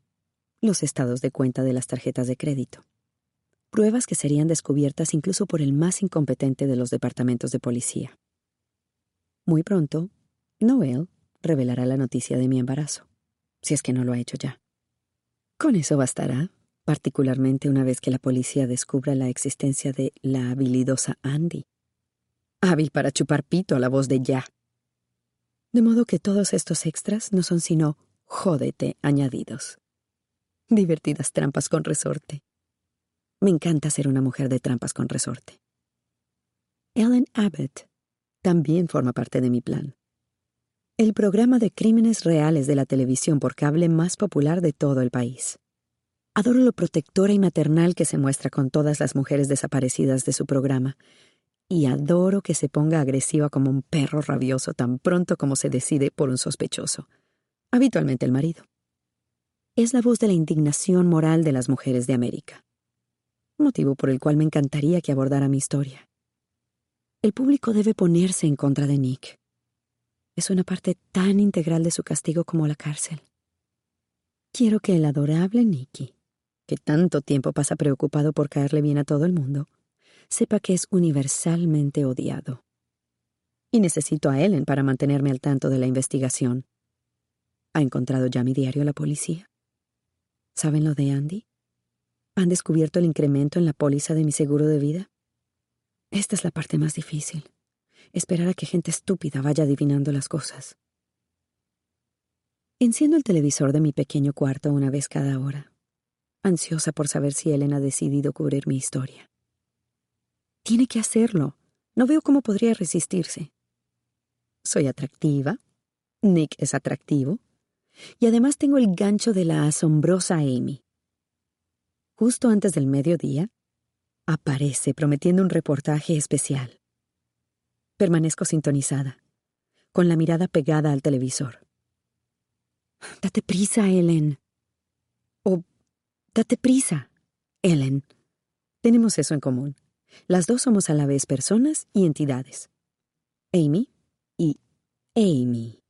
[SPEAKER 1] los estados de cuenta de las tarjetas de crédito. Pruebas que serían descubiertas incluso por el más incompetente de los departamentos de policía. Muy pronto, Noel revelará la noticia de mi embarazo, si es que no lo ha hecho ya. Con eso bastará particularmente una vez que la policía descubra la existencia de la habilidosa Andy, hábil para chupar pito a la voz de ya. De modo que todos estos extras no son sino jódete añadidos. Divertidas trampas con resorte. Me encanta ser una mujer de trampas con resorte. Ellen Abbott también forma parte de mi plan. El programa de crímenes reales de la televisión por cable más popular de todo el país. Adoro lo protectora y maternal que se muestra con todas las mujeres desaparecidas de su programa. Y adoro que se ponga agresiva como un perro rabioso tan pronto como se decide por un sospechoso. Habitualmente el marido. Es la voz de la indignación moral de las mujeres de América. Motivo por el cual me encantaría que abordara mi historia. El público debe ponerse en contra de Nick. Es una parte tan integral de su castigo como la cárcel. Quiero que el adorable Nicky que tanto tiempo pasa preocupado por caerle bien a todo el mundo, sepa que es universalmente odiado. Y necesito a Ellen para mantenerme al tanto de la investigación. ¿Ha encontrado ya mi diario la policía? ¿Saben lo de Andy? ¿Han descubierto el incremento en la póliza de mi seguro de vida? Esta es la parte más difícil. Esperar a que gente estúpida vaya adivinando las cosas. Enciendo el televisor de mi pequeño cuarto una vez cada hora ansiosa por saber si Ellen ha decidido cubrir mi historia. Tiene que hacerlo. No veo cómo podría resistirse. Soy atractiva, Nick es atractivo, y además tengo el gancho de la asombrosa Amy. Justo antes del mediodía, aparece prometiendo un reportaje especial. Permanezco sintonizada, con la mirada pegada al televisor. Date prisa, Ellen. O Date prisa, Ellen. Tenemos eso en común. Las dos somos a la vez personas y entidades. Amy y Amy.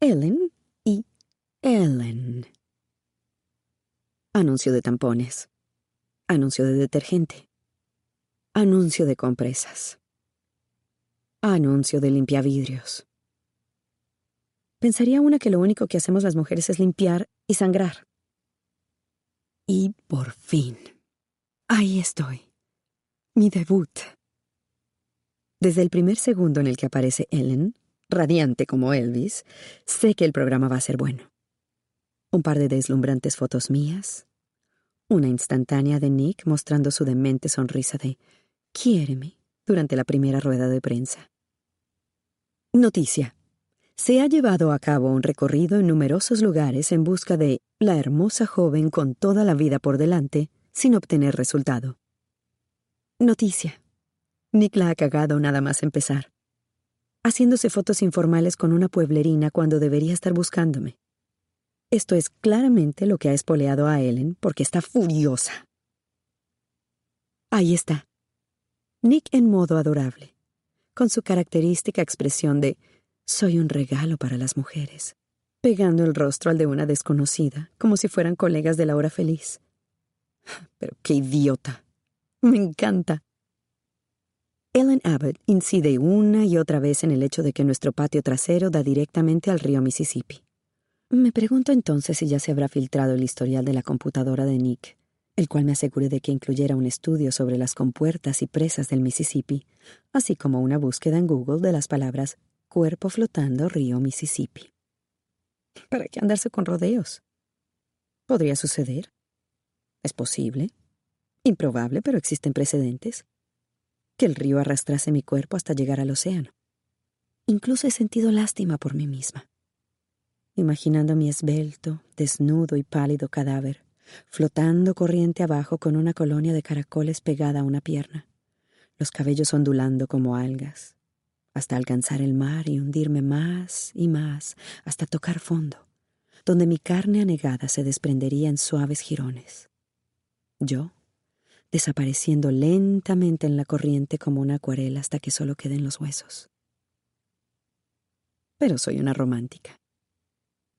[SPEAKER 1] Ellen y Ellen. Anuncio de tampones. Anuncio de detergente. Anuncio de compresas. Anuncio de limpiavidrios. Pensaría una que lo único que hacemos las mujeres es limpiar y sangrar. Y por fin. Ahí estoy. Mi debut. Desde el primer segundo en el que aparece Ellen, radiante como Elvis, sé que el programa va a ser bueno. Un par de deslumbrantes fotos mías, una instantánea de Nick mostrando su demente sonrisa de Quiéreme durante la primera rueda de prensa. Noticia. Se ha llevado a cabo un recorrido en numerosos lugares en busca de la hermosa joven con toda la vida por delante sin obtener resultado. Noticia. Nick la ha cagado nada más empezar. Haciéndose fotos informales con una pueblerina cuando debería estar buscándome. Esto es claramente lo que ha espoleado a Ellen porque está furiosa. Ahí está. Nick en modo adorable, con su característica expresión de soy un regalo para las mujeres, pegando el rostro al de una desconocida, como si fueran colegas de la hora feliz. Pero qué idiota. Me encanta. Ellen Abbott incide una y otra vez en el hecho de que nuestro patio trasero da directamente al río Mississippi. Me pregunto entonces si ya se habrá filtrado el historial de la computadora de Nick, el cual me aseguré de que incluyera un estudio sobre las compuertas y presas del Mississippi, así como una búsqueda en Google de las palabras cuerpo flotando río Mississippi. ¿Para qué andarse con rodeos? Podría suceder. Es posible. Improbable, pero existen precedentes. Que el río arrastrase mi cuerpo hasta llegar al océano. Incluso he sentido lástima por mí misma, imaginando mi esbelto, desnudo y pálido cadáver, flotando corriente abajo con una colonia de caracoles pegada a una pierna, los cabellos ondulando como algas, hasta alcanzar el mar y hundirme más y más hasta tocar fondo, donde mi carne anegada se desprendería en suaves jirones. Yo, desapareciendo lentamente en la corriente como una acuarela hasta que solo queden los huesos. Pero soy una romántica.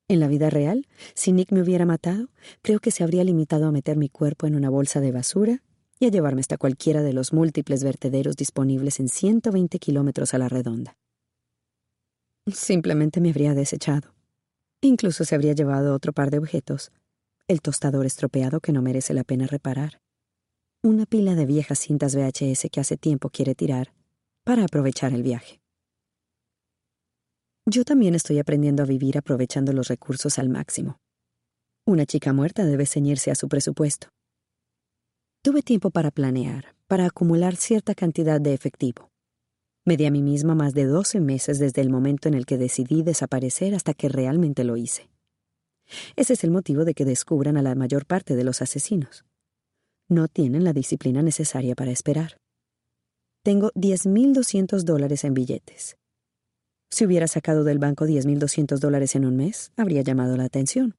[SPEAKER 1] En la vida real, si Nick me hubiera matado, creo que se habría limitado a meter mi cuerpo en una bolsa de basura y a llevarme hasta cualquiera de los múltiples vertederos disponibles en 120 kilómetros a la redonda. Simplemente me habría desechado. Incluso se habría llevado otro par de objetos, el tostador estropeado que no merece la pena reparar, una pila de viejas cintas VHS que hace tiempo quiere tirar para aprovechar el viaje. Yo también estoy aprendiendo a vivir aprovechando los recursos al máximo. Una chica muerta debe ceñirse a su presupuesto. Tuve tiempo para planear, para acumular cierta cantidad de efectivo. Me di a mí misma más de 12 meses desde el momento en el que decidí desaparecer hasta que realmente lo hice. Ese es el motivo de que descubran a la mayor parte de los asesinos no tienen la disciplina necesaria para esperar. Tengo 10.200 dólares en billetes. Si hubiera sacado del banco 10.200 dólares en un mes, habría llamado la atención.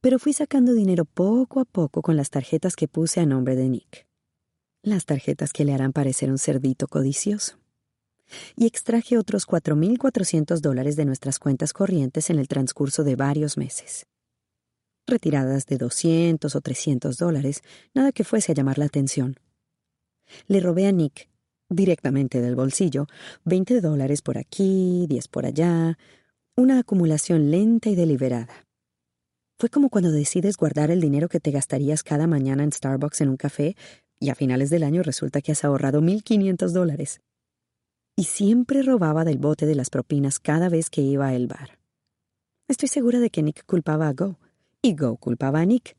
[SPEAKER 1] Pero fui sacando dinero poco a poco con las tarjetas que puse a nombre de Nick. Las tarjetas que le harán parecer un cerdito codicioso. Y extraje otros 4.400 dólares de nuestras cuentas corrientes en el transcurso de varios meses retiradas de 200 o 300 dólares, nada que fuese a llamar la atención. Le robé a Nick, directamente del bolsillo, 20 dólares por aquí, 10 por allá, una acumulación lenta y deliberada. Fue como cuando decides guardar el dinero que te gastarías cada mañana en Starbucks en un café y a finales del año resulta que has ahorrado 1.500 dólares. Y siempre robaba del bote de las propinas cada vez que iba al bar. Estoy segura de que Nick culpaba a Go y Go culpaba a Nick.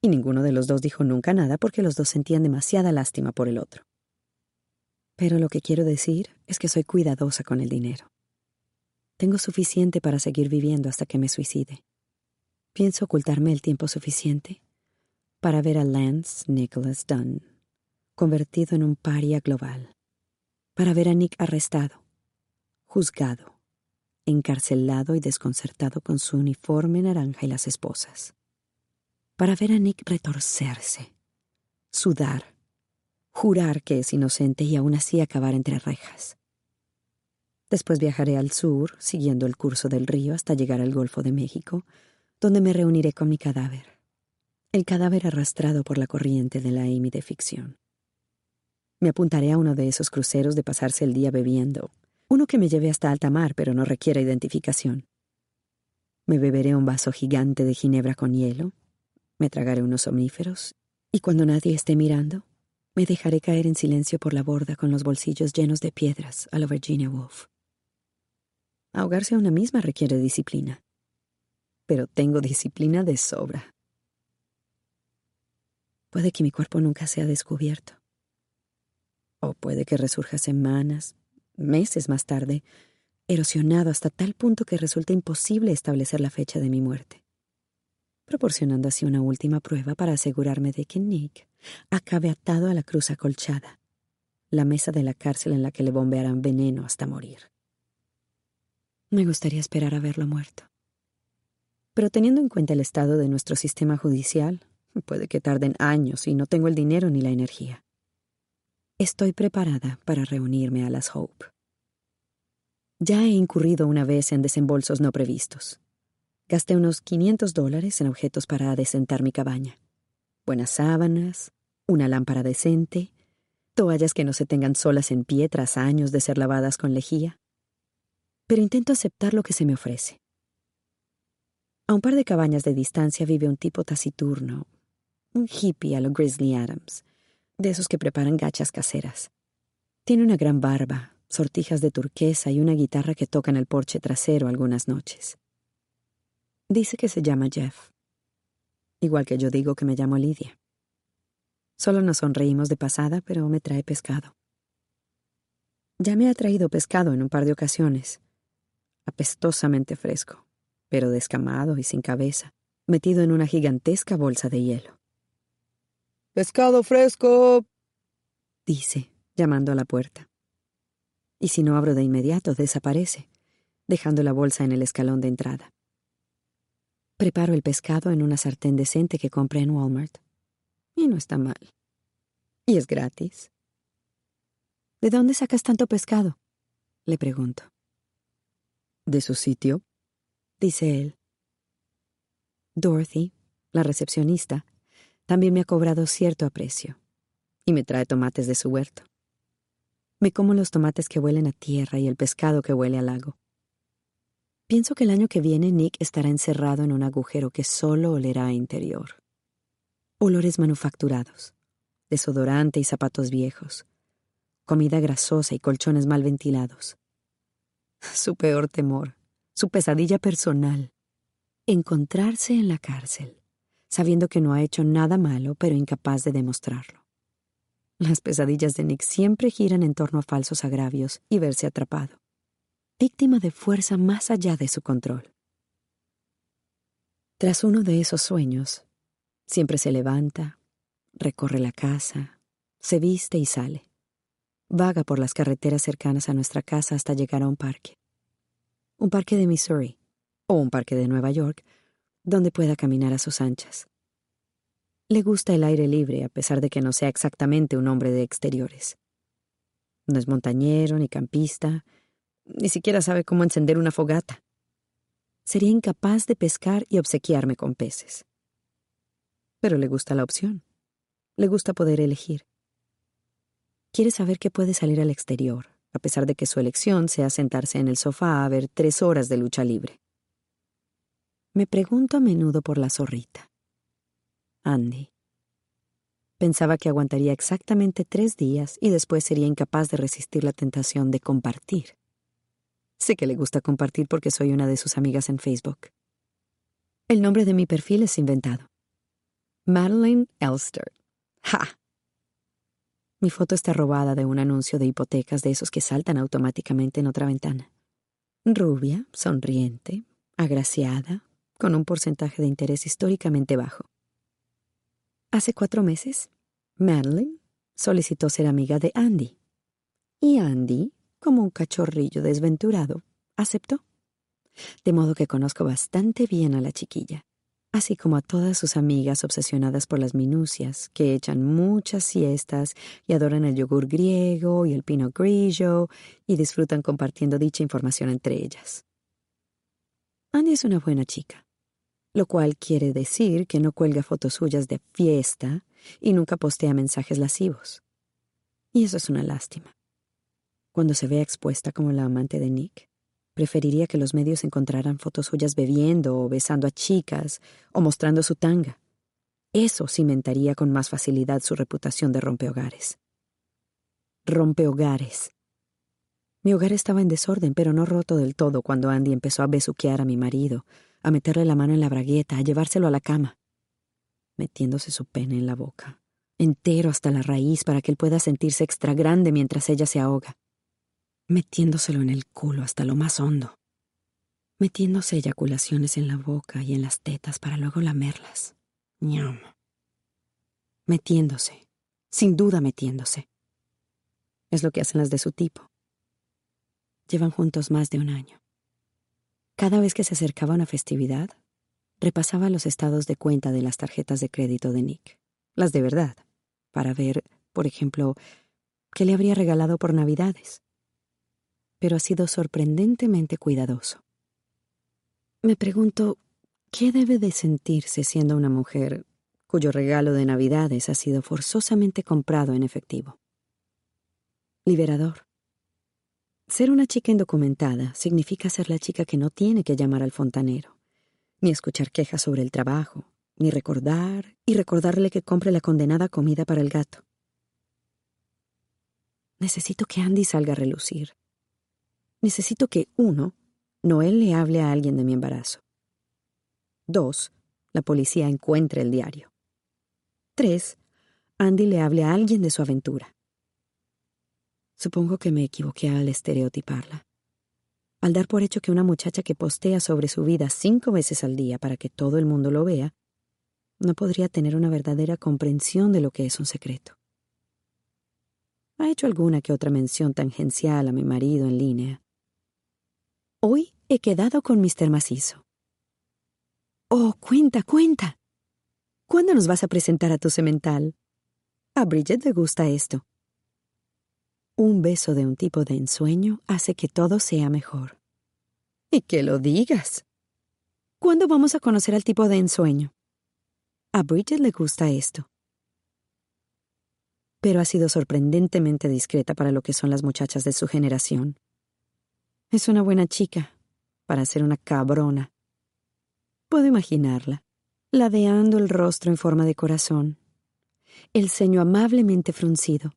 [SPEAKER 1] Y ninguno de los dos dijo nunca nada porque los dos sentían demasiada lástima por el otro. Pero lo que quiero decir es que soy cuidadosa con el dinero. Tengo suficiente para seguir viviendo hasta que me suicide. Pienso ocultarme el tiempo suficiente para ver a Lance Nicholas Dunn convertido en un paria global, para ver a Nick arrestado, juzgado, encarcelado y desconcertado con su uniforme naranja y las esposas, para ver a Nick retorcerse, sudar, jurar que es inocente y aún así acabar entre rejas. Después viajaré al sur, siguiendo el curso del río hasta llegar al Golfo de México, donde me reuniré con mi cadáver, el cadáver arrastrado por la corriente de la Amy de ficción. Me apuntaré a uno de esos cruceros de pasarse el día bebiendo, uno que me lleve hasta alta mar, pero no requiera identificación. Me beberé un vaso gigante de ginebra con hielo. Me tragaré unos somníferos y cuando nadie esté mirando, me dejaré caer en silencio por la borda con los bolsillos llenos de piedras a la Virginia Woolf. Ahogarse a una misma requiere disciplina, pero tengo disciplina de sobra. Puede que mi cuerpo nunca sea descubierto. O puede que resurja semanas, meses más tarde, erosionado hasta tal punto que resulte imposible establecer la fecha de mi muerte, proporcionando así una última prueba para asegurarme de que Nick acabe atado a la cruz acolchada, la mesa de la cárcel en la que le bombearán veneno hasta morir. Me gustaría esperar a verlo muerto. Pero teniendo en cuenta el estado de nuestro sistema judicial, puede que tarden años y no tengo el dinero ni la energía. Estoy preparada para reunirme a las Hope. Ya he incurrido una vez en desembolsos no previstos. Gasté unos 500 dólares en objetos para adecentar mi cabaña. Buenas sábanas, una lámpara decente, toallas que no se tengan solas en pie tras años de ser lavadas con lejía. Pero intento aceptar lo que se me ofrece. A un par de cabañas de distancia vive un tipo taciturno, un hippie a lo Grizzly Adams, de esos que preparan gachas caseras. Tiene una gran barba, sortijas de turquesa y una guitarra que toca en el porche trasero algunas noches. Dice que se llama Jeff, igual que yo digo que me llamo Lidia. Solo nos sonreímos de pasada, pero me trae pescado. Ya me ha traído pescado en un par de ocasiones, apestosamente fresco, pero descamado y sin cabeza, metido en una gigantesca bolsa de hielo. Pescado fresco, dice, llamando a la puerta y si no abro de inmediato desaparece, dejando la bolsa en el escalón de entrada. Preparo el pescado en una sartén decente que compré en Walmart. Y no está mal. Y es gratis. ¿De dónde sacas tanto pescado? Le pregunto. De su sitio, dice él. Dorothy, la recepcionista, también me ha cobrado cierto aprecio y me trae tomates de su huerto. Me como los tomates que huelen a tierra y el pescado que huele al lago. Pienso que el año que viene Nick estará encerrado en un agujero que solo olerá a interior. Olores manufacturados, desodorante y zapatos viejos, comida grasosa y colchones mal ventilados. Su peor temor, su pesadilla personal, encontrarse en la cárcel, sabiendo que no ha hecho nada malo pero incapaz de demostrarlo. Las pesadillas de Nick siempre giran en torno a falsos agravios y verse atrapado, víctima de fuerza más allá de su control. Tras uno de esos sueños, siempre se levanta, recorre la casa, se viste y sale. Vaga por las carreteras cercanas a nuestra casa hasta llegar a un parque. Un parque de Missouri o un parque de Nueva York, donde pueda caminar a sus anchas. Le gusta el aire libre a pesar de que no sea exactamente un hombre de exteriores. No es montañero ni campista, ni siquiera sabe cómo encender una fogata. Sería incapaz de pescar y obsequiarme con peces. Pero le gusta la opción. Le gusta poder elegir. Quiere saber que puede salir al exterior, a pesar de que su elección sea sentarse en el sofá a ver tres horas de lucha libre. Me pregunto a menudo por la zorrita. Andy. Pensaba que aguantaría exactamente tres días y después sería incapaz de resistir la tentación de compartir. Sé que le gusta compartir porque soy una de sus amigas en Facebook. El nombre de mi perfil es inventado. Madeline Elster. ¡Ja! Mi foto está robada de un anuncio de hipotecas de esos que saltan automáticamente en otra ventana. Rubia, sonriente, agraciada, con un porcentaje de interés históricamente bajo. Hace cuatro meses, Madeline solicitó ser amiga de Andy. Y Andy, como un cachorrillo desventurado, aceptó. De modo que conozco bastante bien a la chiquilla, así como a todas sus amigas obsesionadas por las minucias, que echan muchas siestas y adoran el yogur griego y el pinot grigio y disfrutan compartiendo dicha información entre ellas. Andy es una buena chica, lo cual quiere decir que no cuelga fotos suyas de fiesta y nunca postea mensajes lascivos. Y eso es una lástima. Cuando se vea expuesta como la amante de Nick, preferiría que los medios encontraran fotos suyas bebiendo o besando a chicas o mostrando su tanga. Eso cimentaría con más facilidad su reputación de rompehogares. Rompehogares. Mi hogar estaba en desorden, pero no roto del todo cuando Andy empezó a besuquear a mi marido, a meterle la mano en la bragueta, a llevárselo a la cama, metiéndose su pene en la boca, entero hasta la raíz para que él pueda sentirse extra grande mientras ella se ahoga, metiéndoselo en el culo hasta lo más hondo, metiéndose eyaculaciones en la boca y en las tetas para luego lamerlas. ñam. Metiéndose, sin duda metiéndose. Es lo que hacen las de su tipo. Llevan juntos más de un año. Cada vez que se acercaba una festividad, repasaba los estados de cuenta de las tarjetas de crédito de Nick, las de verdad, para ver, por ejemplo, qué le habría regalado por Navidades. Pero ha sido sorprendentemente cuidadoso. Me pregunto, ¿qué debe de sentirse siendo una mujer cuyo regalo de Navidades ha sido forzosamente comprado en efectivo? Liberador. Ser una chica indocumentada significa ser la chica que no tiene que llamar al fontanero, ni escuchar quejas sobre el trabajo, ni recordar y recordarle que compre la condenada comida para el gato. Necesito que Andy salga a relucir. Necesito que, uno, Noel le hable a alguien de mi embarazo. Dos, la policía encuentre el diario. Tres, Andy le hable a alguien de su aventura. Supongo que me equivoqué al estereotiparla. Al dar por hecho que una muchacha que postea sobre su vida cinco veces al día para que todo el mundo lo vea, no podría tener una verdadera comprensión de lo que es un secreto. Ha hecho alguna que otra mención tangencial a mi marido en línea. Hoy he quedado con Mr. Macizo. Oh, cuenta, cuenta. ¿Cuándo nos vas a presentar a tu semental? A Bridget le gusta esto. Un beso de un tipo de ensueño hace que todo sea mejor. Y que lo digas. ¿Cuándo vamos a conocer al tipo de ensueño? A Bridget le gusta esto. Pero ha sido sorprendentemente discreta para lo que son las muchachas de su generación. Es una buena chica, para ser una cabrona. Puedo imaginarla, ladeando el rostro en forma de corazón, el ceño amablemente fruncido,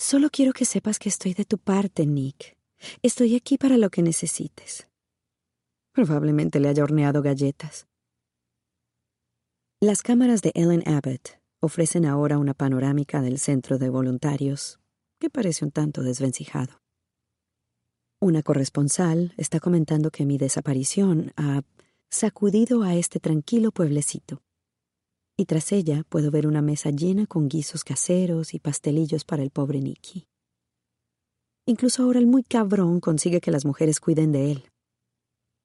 [SPEAKER 1] Solo quiero que sepas que estoy de tu parte, Nick. Estoy aquí para lo que necesites. Probablemente le haya horneado galletas. Las cámaras de Ellen Abbott ofrecen ahora una panorámica del centro de voluntarios que parece un tanto desvencijado. Una corresponsal está comentando que mi desaparición ha sacudido a este tranquilo pueblecito y tras ella puedo ver una mesa llena con guisos caseros y pastelillos para el pobre Nicky. Incluso ahora el muy cabrón consigue que las mujeres cuiden de él.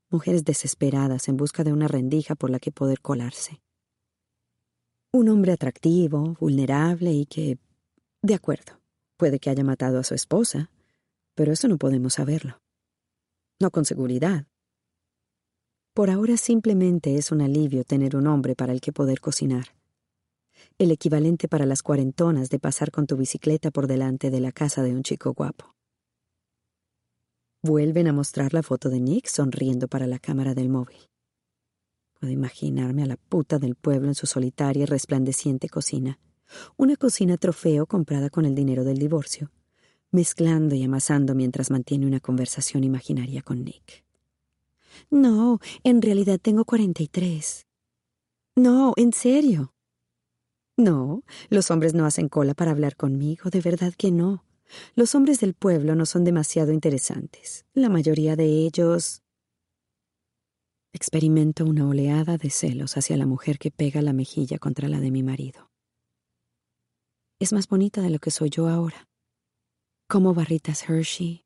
[SPEAKER 1] Mujeres desesperadas en busca de una rendija por la que poder colarse. Un hombre atractivo, vulnerable y que, de acuerdo, puede que haya matado a su esposa, pero eso no podemos saberlo. No con seguridad. Por ahora simplemente es un alivio tener un hombre para el que poder cocinar. El equivalente para las cuarentonas de pasar con tu bicicleta por delante de la casa de un chico guapo. Vuelven a mostrar la foto de Nick sonriendo para la cámara del móvil. Puedo imaginarme a la puta del pueblo en su solitaria y resplandeciente cocina, una cocina trofeo comprada con el dinero del divorcio, mezclando y amasando mientras mantiene una conversación imaginaria con Nick. No, en realidad tengo 43. No, en serio. No, los hombres no hacen cola para hablar conmigo, de verdad que no. Los hombres del pueblo no son demasiado interesantes. La mayoría de ellos... Experimento una oleada de celos hacia la mujer que pega la mejilla contra la de mi marido. Es más bonita de lo que soy yo ahora. Como barritas Hershey,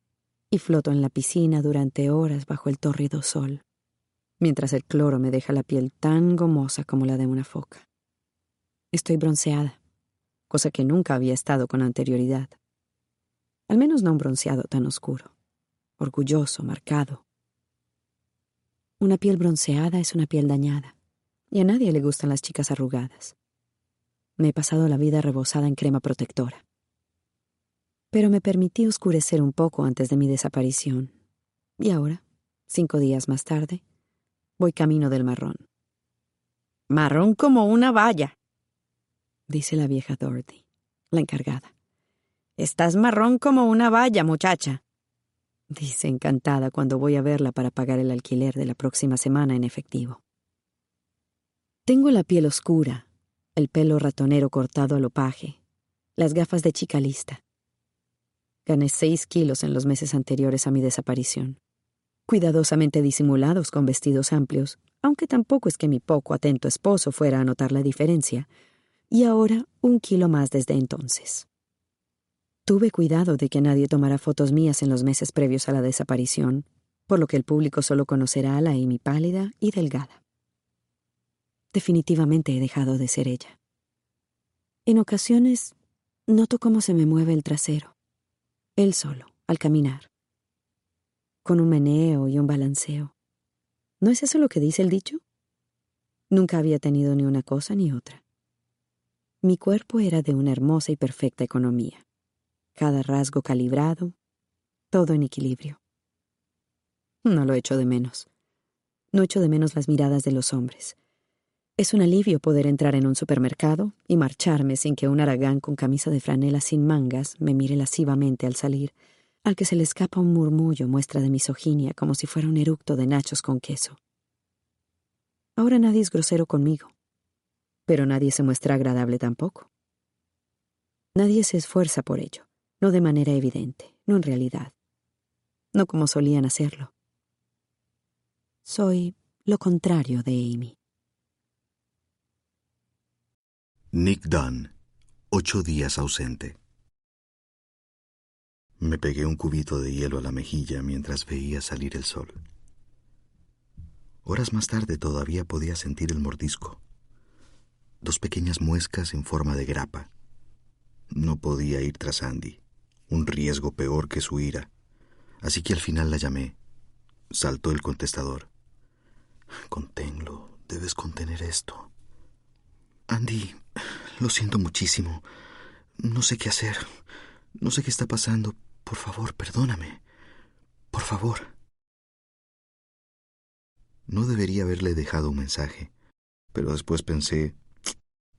[SPEAKER 1] y floto en la piscina durante horas bajo el tórrido sol, mientras el cloro me deja la piel tan gomosa como la de una foca. Estoy bronceada, cosa que nunca había estado con anterioridad. Al menos no un bronceado tan oscuro, orgulloso, marcado. Una piel bronceada es una piel dañada, y a nadie le gustan las chicas arrugadas. Me he pasado la vida rebosada en crema protectora pero me permití oscurecer un poco antes de mi desaparición. Y ahora, cinco días más tarde, voy camino del marrón. Marrón como una valla, dice la vieja Dorothy, la encargada. Estás marrón como una valla, muchacha, dice encantada cuando voy a verla para pagar el alquiler de la próxima semana en efectivo. Tengo la piel oscura, el pelo ratonero cortado al opaje, las gafas de chica lista. Gané seis kilos en los meses anteriores a mi desaparición, cuidadosamente disimulados con vestidos amplios, aunque tampoco es que mi poco atento esposo fuera a notar la diferencia, y ahora un kilo más desde entonces. Tuve cuidado de que nadie tomara fotos mías en los meses previos a la desaparición, por lo que el público solo conocerá a la Amy pálida y delgada. Definitivamente he dejado de ser ella. En ocasiones noto cómo se me mueve el trasero, él solo, al caminar, con un meneo y un balanceo. ¿No es eso lo que dice el dicho? Nunca había tenido ni una cosa ni otra. Mi cuerpo era de una hermosa y perfecta economía, cada rasgo calibrado, todo en equilibrio. No lo echo de menos. No echo de menos las miradas de los hombres. Es un alivio poder entrar en un supermercado y marcharme sin que un aragán con camisa de franela sin mangas me mire lascivamente al salir al que se le escapa un murmullo muestra de misoginia como si fuera un eructo de nachos con queso. Ahora nadie es grosero conmigo, pero nadie se muestra agradable tampoco. Nadie se esfuerza por ello, no de manera evidente, no en realidad, no como solían hacerlo. Soy lo contrario de Amy.
[SPEAKER 2] Nick Dunn, ocho días ausente. Me pegué un cubito de hielo a la mejilla mientras veía salir el sol. Horas más tarde todavía podía sentir el mordisco. Dos pequeñas muescas en forma de grapa. No podía ir tras Andy, un riesgo peor que su ira. Así que al final la llamé. Saltó el contestador. Conténlo, debes contener esto. Andy, lo siento muchísimo. No sé qué hacer. No sé qué está pasando, por favor, perdóname. Por favor. No debería haberle dejado un mensaje, pero después pensé,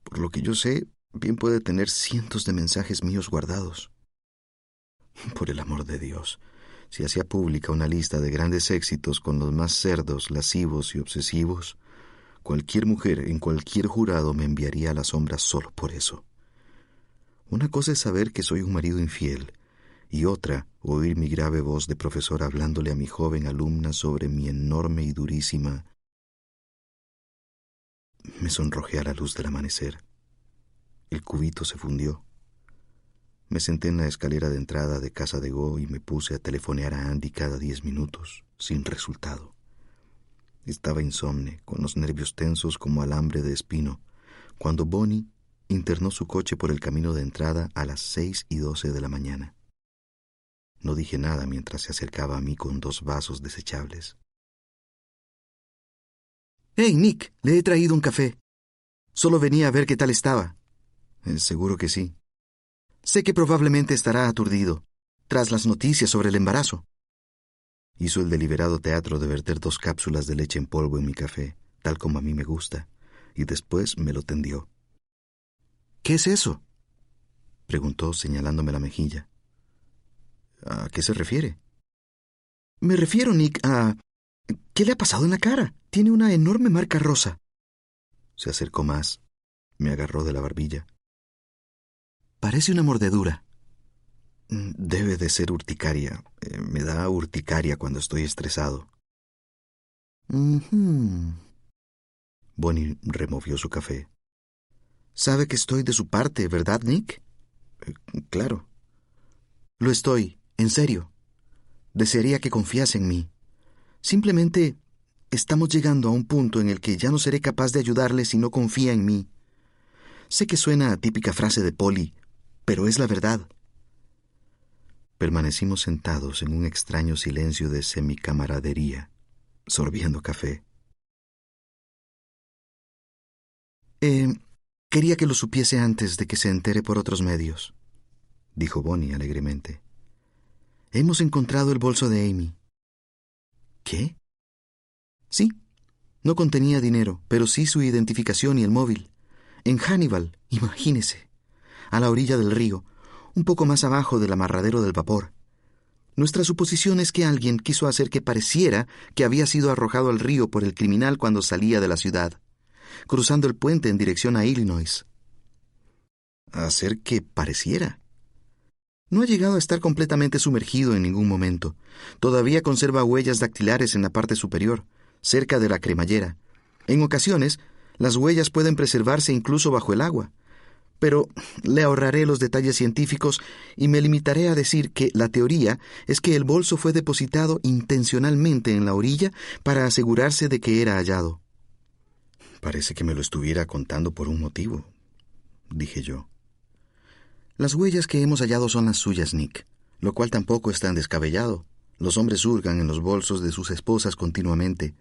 [SPEAKER 2] por lo que yo sé, bien puede tener cientos de mensajes míos guardados. Por el amor de Dios, si hacía pública una lista de grandes éxitos con los más cerdos, lascivos y obsesivos, cualquier mujer en cualquier jurado me enviaría a la sombra solo por eso. Una cosa es saber que soy un marido infiel, y otra oír mi grave voz de profesor hablándole a mi joven alumna sobre mi enorme y durísima. Me sonrojé a la luz del amanecer. El cubito se fundió. Me senté en la escalera de entrada de casa de Go y me puse a telefonear a Andy cada diez minutos, sin resultado. Estaba insomne, con los nervios tensos como alambre de espino, cuando Bonnie internó su coche por el camino de entrada a las seis y doce de la mañana. No dije nada mientras se acercaba a mí con dos vasos desechables. Hey, Nick, le he traído un café. Solo venía a ver qué tal estaba. Eh, seguro que sí. Sé que probablemente estará aturdido, tras las noticias sobre el embarazo. Hizo el deliberado teatro de verter dos cápsulas de leche en polvo en mi café, tal como a mí me gusta, y después me lo tendió. ¿Qué es eso? preguntó señalándome la mejilla. ¿A qué se refiere? Me refiero, Nick, a... ¿Qué le ha pasado en la cara? Tiene una enorme marca rosa. Se acercó más. Me agarró de la barbilla. Parece una mordedura. Mm, debe de ser urticaria. Eh, me da urticaria cuando estoy estresado. Bonnie removió su café. Sabe que estoy de su parte, ¿verdad, Nick? Eh, claro. Lo estoy, en serio, desearía que confiase en mí. Simplemente estamos llegando a un punto en el que ya no seré capaz de ayudarle si no confía en mí. Sé que suena a típica frase de Polly, pero es la verdad. Permanecimos sentados en un extraño silencio de semicamaradería, sorbiendo café. Eh, quería que lo supiese antes de que se entere por otros medios, dijo Bonnie alegremente. Hemos encontrado el bolso de Amy. ¿Qué? Sí, No contenía dinero, pero sí su identificación y el móvil. En Hannibal, imagínese, a la orilla del río, un poco más abajo del amarradero del vapor. Nuestra suposición es que alguien quiso hacer que pareciera que había sido arrojado al río por el criminal cuando salía de la ciudad, cruzando el puente en dirección a Illinois. Hacer que pareciera. No ha llegado a estar completamente sumergido en ningún momento. Todavía conserva huellas dactilares en la parte superior, cerca de la cremallera. En ocasiones, las huellas pueden preservarse incluso bajo el agua pero le ahorraré los detalles científicos y me limitaré a decir que la teoría es que el bolso fue depositado intencionalmente en la orilla para asegurarse de que era hallado. Parece que me lo estuviera contando por un motivo, dije yo. Las huellas que hemos hallado son las suyas, Nick, lo cual tampoco es tan descabellado. Los hombres hurgan en los bolsos de sus esposas continuamente.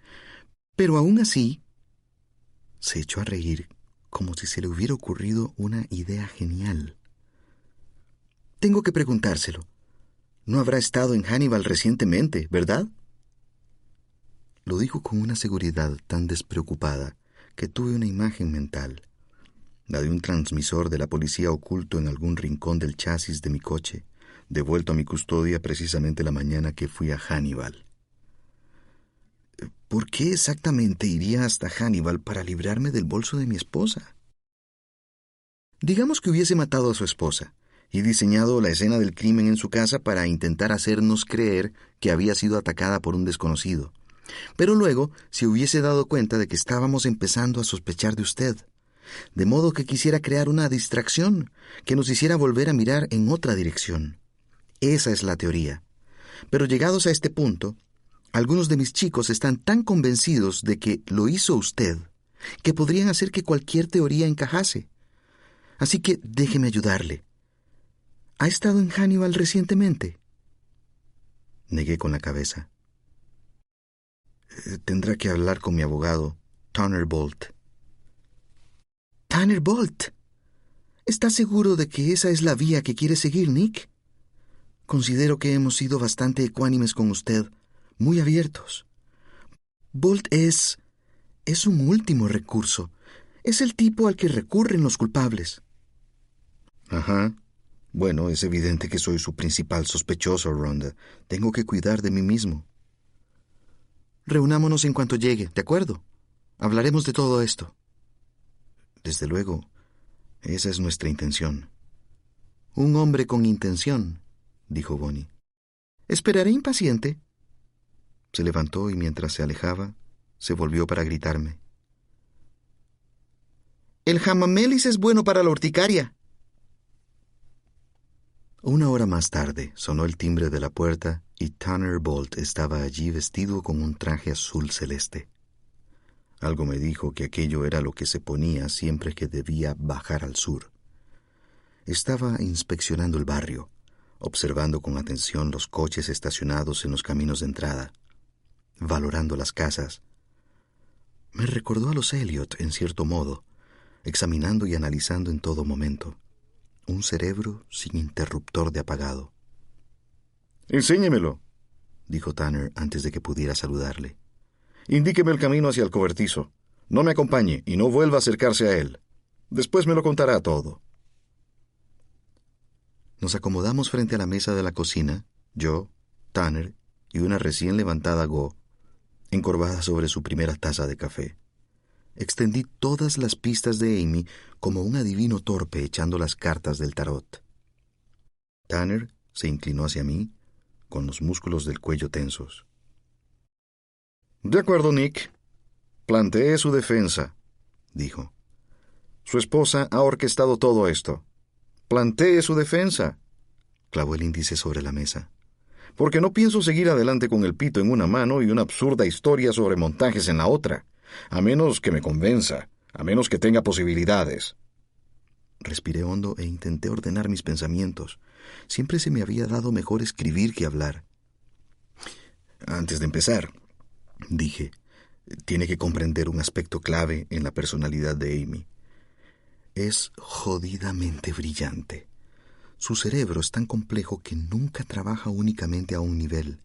[SPEAKER 2] Pero aún así... Se echó a reír como si se le hubiera ocurrido una idea genial. Tengo que preguntárselo. No habrá estado en Hannibal recientemente, ¿verdad? Lo dijo con una seguridad tan despreocupada que tuve una imagen mental, la de un transmisor de la policía oculto en algún rincón del chasis de mi coche, devuelto a mi custodia precisamente la mañana que fui a Hannibal. ¿Por qué exactamente iría hasta Hannibal para librarme del bolso de mi esposa? Digamos que hubiese matado a su esposa y diseñado la escena del crimen en su casa para intentar hacernos creer que había sido atacada por un desconocido. Pero luego se hubiese dado cuenta de que estábamos empezando a sospechar de usted, de modo que quisiera crear una distracción que nos hiciera volver a mirar en otra dirección. Esa es la teoría. Pero llegados a este punto, algunos de mis chicos están tan convencidos de que lo hizo usted que podrían hacer que cualquier teoría encajase. Así que déjeme ayudarle. ¿Ha estado en Hannibal recientemente? Negué con la cabeza. Eh, tendrá que hablar con mi abogado, Tanner Bolt. Tanner Bolt. ¿Está seguro de que esa es la vía que quiere seguir, Nick? Considero que hemos sido bastante ecuánimes con usted muy abiertos. Bolt es... es un último recurso. Es el tipo al que recurren los culpables. Ajá. Bueno, es evidente que soy su principal sospechoso, Rhonda. Tengo que cuidar de mí mismo. Reunámonos en cuanto llegue, ¿de acuerdo? Hablaremos de todo esto. Desde luego, esa es nuestra intención. Un hombre con intención, dijo Bonnie. Esperaré impaciente. Se levantó y mientras se alejaba, se volvió para gritarme. El jamamelis es bueno para la urticaria. Una hora más tarde sonó el timbre de la puerta y Tanner Bolt estaba allí vestido con un traje azul celeste. Algo me dijo que aquello era lo que se ponía siempre que debía bajar al sur. Estaba inspeccionando el barrio, observando con atención los coches estacionados en los caminos de entrada valorando las casas. Me recordó a los Elliot, en cierto modo, examinando y analizando en todo momento. Un cerebro sin interruptor de apagado. Enséñemelo, dijo Tanner antes de que pudiera saludarle. Indíqueme el camino hacia el cobertizo. No me acompañe y no vuelva a acercarse a él. Después me lo contará todo. Nos acomodamos frente a la mesa de la cocina, yo, Tanner y una recién levantada Go, encorvada sobre su primera taza de café. Extendí todas las pistas de Amy como un adivino torpe echando las cartas del tarot. Tanner se inclinó hacia mí, con los músculos del cuello tensos. De acuerdo, Nick. Planteé su defensa, dijo. Su esposa ha orquestado todo esto. Plantee su defensa. Clavó el índice sobre la mesa porque no pienso seguir adelante con el pito en una mano y una absurda historia sobre montajes en la otra, a menos que me convenza, a menos que tenga posibilidades. Respiré hondo e intenté ordenar mis pensamientos. Siempre se me había dado mejor escribir que hablar. Antes de empezar, dije, tiene que comprender un aspecto clave en la personalidad de Amy. Es jodidamente brillante. Su cerebro es tan complejo que nunca trabaja únicamente a un nivel.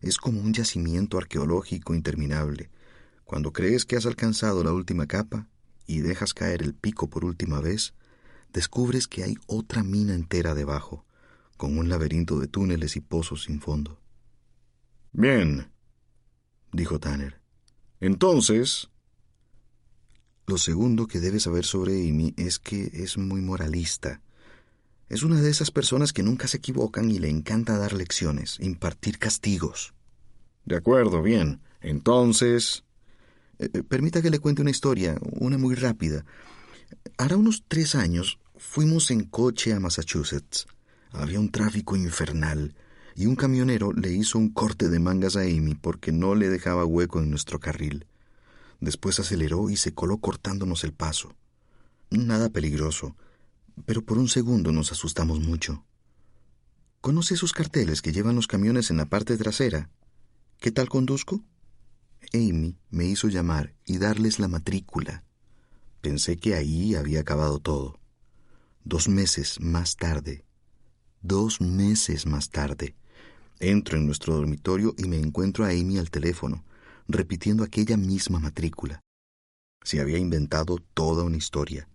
[SPEAKER 2] Es como un yacimiento arqueológico interminable, Cuando crees que has alcanzado la última capa y dejas caer el pico por última vez, descubres que hay otra mina entera debajo, con un laberinto de túneles y pozos sin fondo. Bien, dijo Tanner. Entonces... Lo segundo que debes saber sobre Amy es que es muy moralista. Es una de esas personas que nunca se equivocan y le encanta dar lecciones, impartir castigos. De acuerdo, bien. Entonces... Eh, eh, permita que le cuente una historia, una muy rápida. Hará unos tres años fuimos en coche a Massachusetts. Había un tráfico infernal y un camionero le hizo un corte de mangas a Amy porque no le dejaba hueco en nuestro carril. Después aceleró y se coló cortándonos el paso. Nada peligroso, pero por un segundo nos asustamos mucho. ¿Conoce esos carteles que llevan los camiones en la parte trasera? ¿Qué tal conduzco? Amy me hizo llamar y darles la matrícula. Pensé que ahí había acabado todo. Dos meses más tarde, dos meses más tarde, entro en nuestro dormitorio y me encuentro a Amy al teléfono, repitiendo aquella misma matrícula. Se había inventado toda una historia.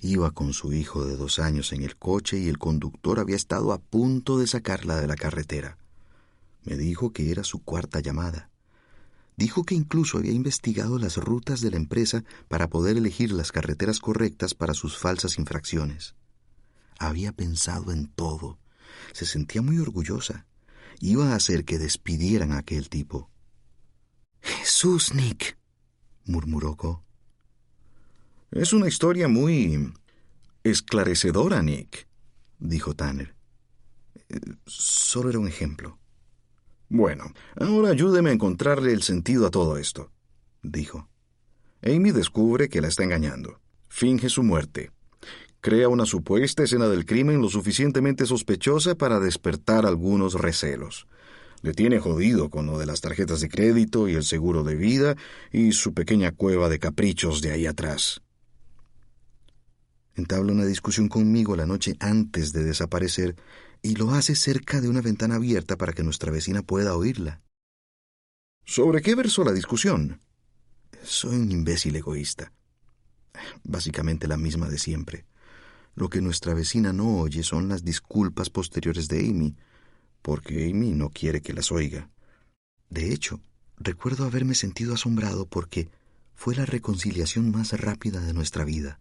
[SPEAKER 2] Iba con su hijo de dos años en el coche y el conductor había estado a punto de sacarla de la carretera. Me dijo que era su cuarta llamada. Dijo que incluso había investigado las rutas de la empresa para poder elegir las carreteras correctas para sus falsas infracciones. Había pensado en todo. Se sentía muy orgullosa. Iba a hacer que despidieran a aquel tipo. Jesús, Nick, murmuró Go. Es una historia muy esclarecedora, Nick, dijo Tanner. Eh, solo era un ejemplo. Bueno, ahora ayúdeme a encontrarle el sentido a todo esto, dijo. Amy descubre que la está engañando. Finge su muerte. Crea una supuesta escena del crimen lo suficientemente sospechosa para despertar algunos recelos. Le tiene jodido con lo de las tarjetas de crédito y el seguro de vida y su pequeña cueva de caprichos de ahí atrás. Entabla una discusión conmigo la noche antes de desaparecer y lo hace cerca de una ventana abierta para que nuestra vecina pueda oírla. ¿Sobre qué versó la discusión? Soy un imbécil egoísta. Básicamente la misma de siempre. Lo que nuestra vecina no oye son las disculpas posteriores de Amy, porque Amy no quiere que las oiga. De hecho, recuerdo haberme sentido asombrado porque fue la reconciliación más rápida de nuestra vida.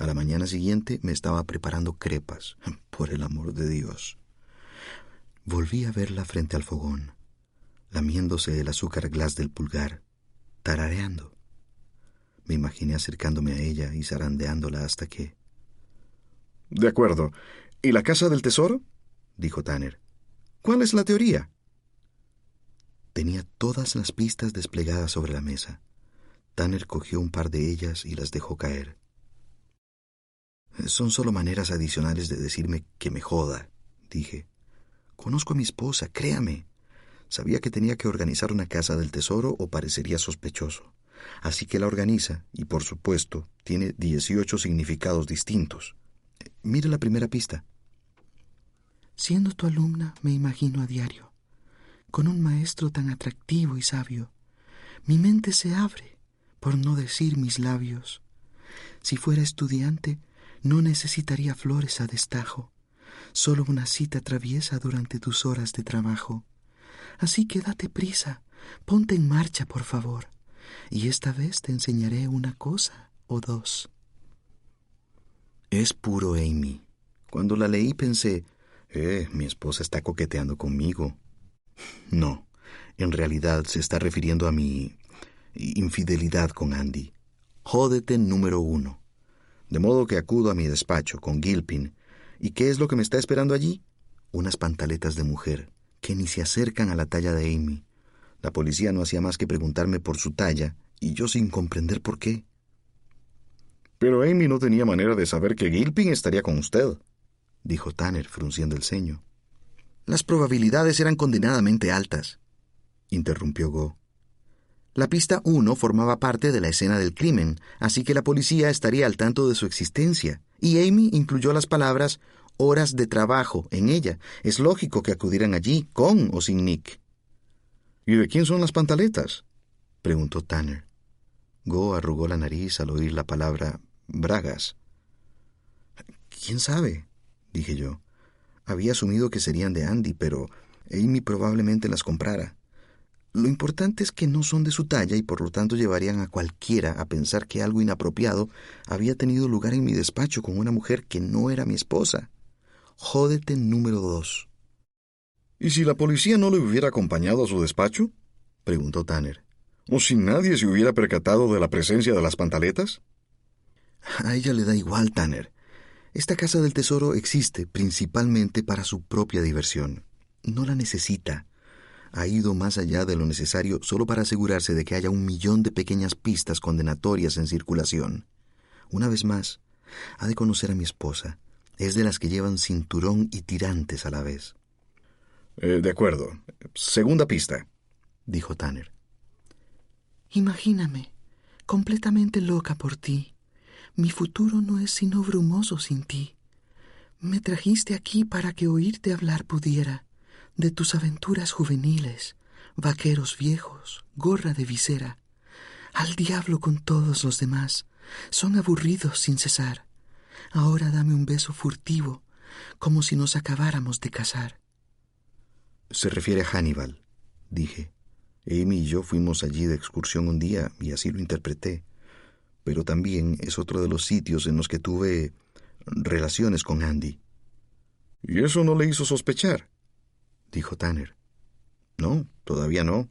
[SPEAKER 2] A la mañana siguiente me estaba preparando crepas, [LAUGHS] por el amor de Dios. Volví a verla frente al fogón, lamiéndose el azúcar glas del pulgar, tarareando. Me imaginé acercándome a ella y zarandeándola hasta que... De acuerdo. ¿Y la casa del tesoro? dijo Tanner. ¿Cuál es la teoría? Tenía todas las pistas desplegadas sobre la mesa. Tanner cogió un par de ellas y las dejó caer. Son solo maneras adicionales de decirme que me joda, dije. Conozco a mi esposa, créame. Sabía que tenía que organizar una casa del tesoro o parecería sospechoso. Así que la organiza y, por supuesto, tiene dieciocho significados distintos. Mire la primera pista.
[SPEAKER 3] Siendo tu alumna, me imagino a diario, con un maestro tan atractivo y sabio. Mi mente se abre, por no decir mis labios. Si fuera estudiante, no necesitaría flores a destajo, solo una cita traviesa durante tus horas de trabajo. Así que date prisa, ponte en marcha, por favor, y esta vez te enseñaré una cosa o dos.
[SPEAKER 2] Es puro Amy. Cuando la leí pensé, eh, mi esposa está coqueteando conmigo. No, en realidad se está refiriendo a mi infidelidad con Andy. Jódete número uno. De modo que acudo a mi despacho con Gilpin. ¿Y qué es lo que me está esperando allí? Unas pantaletas de mujer, que ni se acercan a la talla de Amy. La policía no hacía más que preguntarme por su talla, y yo sin comprender por qué. Pero Amy no tenía manera de saber que Gilpin estaría con usted, dijo Tanner, frunciendo el ceño. Las probabilidades eran condenadamente altas, interrumpió Go. La pista 1 formaba parte de la escena del crimen, así que la policía estaría al tanto de su existencia, y Amy incluyó las palabras horas de trabajo en ella. Es lógico que acudieran allí, con o sin Nick. ¿Y de quién son las pantaletas? preguntó Tanner. Go arrugó la nariz al oír la palabra bragas. ¿Quién sabe? dije yo. Había asumido que serían de Andy, pero Amy probablemente las comprara. Lo importante es que no son de su talla y por lo tanto llevarían a cualquiera a pensar que algo inapropiado había tenido lugar en mi despacho con una mujer que no era mi esposa. Jódete número dos.
[SPEAKER 4] ¿Y si la policía no le hubiera acompañado a su despacho? preguntó Tanner. ¿O si nadie se hubiera percatado de la presencia de las pantaletas?
[SPEAKER 2] A ella le da igual, Tanner. Esta casa del tesoro existe principalmente para su propia diversión. No la necesita. Ha ido más allá de lo necesario solo para asegurarse de que haya un millón de pequeñas pistas condenatorias en circulación. Una vez más, ha de conocer a mi esposa. Es de las que llevan cinturón y tirantes a la vez.
[SPEAKER 4] Eh, de acuerdo. Segunda pista,
[SPEAKER 2] dijo Tanner.
[SPEAKER 3] Imagíname, completamente loca por ti. Mi futuro no es sino brumoso sin ti. Me trajiste aquí para que oírte hablar pudiera de tus aventuras juveniles, vaqueros viejos, gorra de visera. Al diablo con todos los demás, son aburridos sin cesar. Ahora dame un beso furtivo, como si nos acabáramos de casar.
[SPEAKER 2] Se refiere a Hannibal, dije. Amy y yo fuimos allí de excursión un día y así lo interpreté. Pero también es otro de los sitios en los que tuve relaciones con Andy.
[SPEAKER 4] ¿Y eso no le hizo sospechar?
[SPEAKER 2] Dijo Tanner. No, todavía no.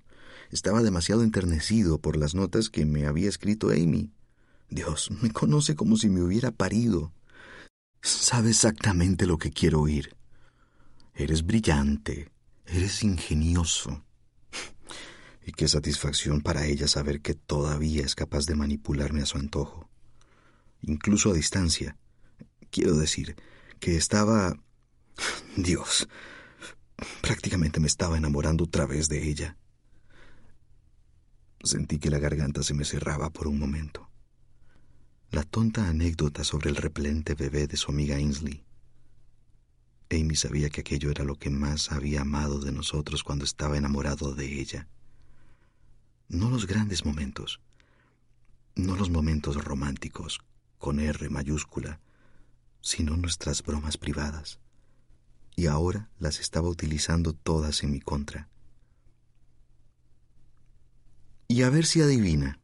[SPEAKER 2] Estaba demasiado enternecido por las notas que me había escrito Amy. Dios, me conoce como si me hubiera parido. Sabe exactamente lo que quiero oír. Eres brillante, eres ingenioso. [LAUGHS] Y qué satisfacción para ella saber que todavía es capaz de manipularme a su antojo. Incluso a distancia. Quiero decir, que estaba... [LAUGHS] Dios, prácticamente me estaba enamorando otra vez de ella. Sentí que la garganta se me cerraba por un momento. La tonta anécdota sobre el repelente bebé de su amiga Ainsley. Amy sabía que aquello era lo que más había amado de nosotros cuando estaba enamorado de ella. No los grandes momentos, no los momentos románticos, con R mayúscula, sino nuestras bromas privadas. Y ahora las estaba utilizando todas en mi contra. Y a ver si adivina,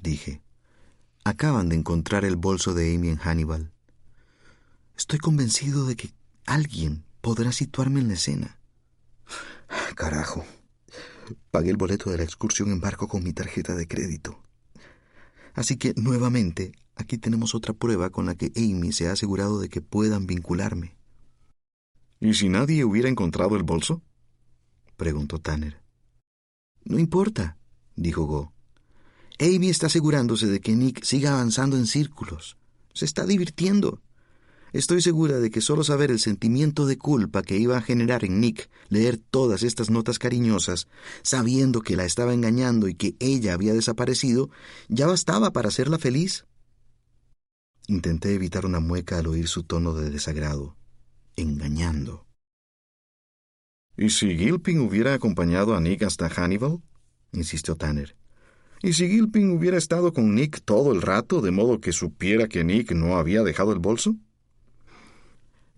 [SPEAKER 2] dije. Acaban de encontrar el bolso de Amy en Hannibal. Estoy convencido de que alguien podrá situarme en la escena. Carajo. Pagué el boleto de la excursión en barco con mi tarjeta de crédito. Así que, nuevamente, aquí tenemos otra prueba con la que Amy se ha asegurado de que puedan vincularme.
[SPEAKER 4] ¿Y si nadie hubiera encontrado el bolso?
[SPEAKER 2] preguntó Tanner. No importa, dijo Go. Amy está asegurándose de que Nick siga avanzando en círculos. Se está divirtiendo. Estoy segura de que solo saber el sentimiento de culpa que iba a generar en Nick leer todas estas notas cariñosas, sabiendo que la estaba engañando y que ella había desaparecido, ya bastaba para hacerla feliz. Intenté evitar una mueca al oír su tono de desagrado. Engañando.
[SPEAKER 4] ¿Y si Gilpin hubiera acompañado a Nick hasta Hannibal? insistió Tanner. ¿Y si Gilpin hubiera estado con Nick todo el rato, de modo que supiera que Nick no había dejado el bolso?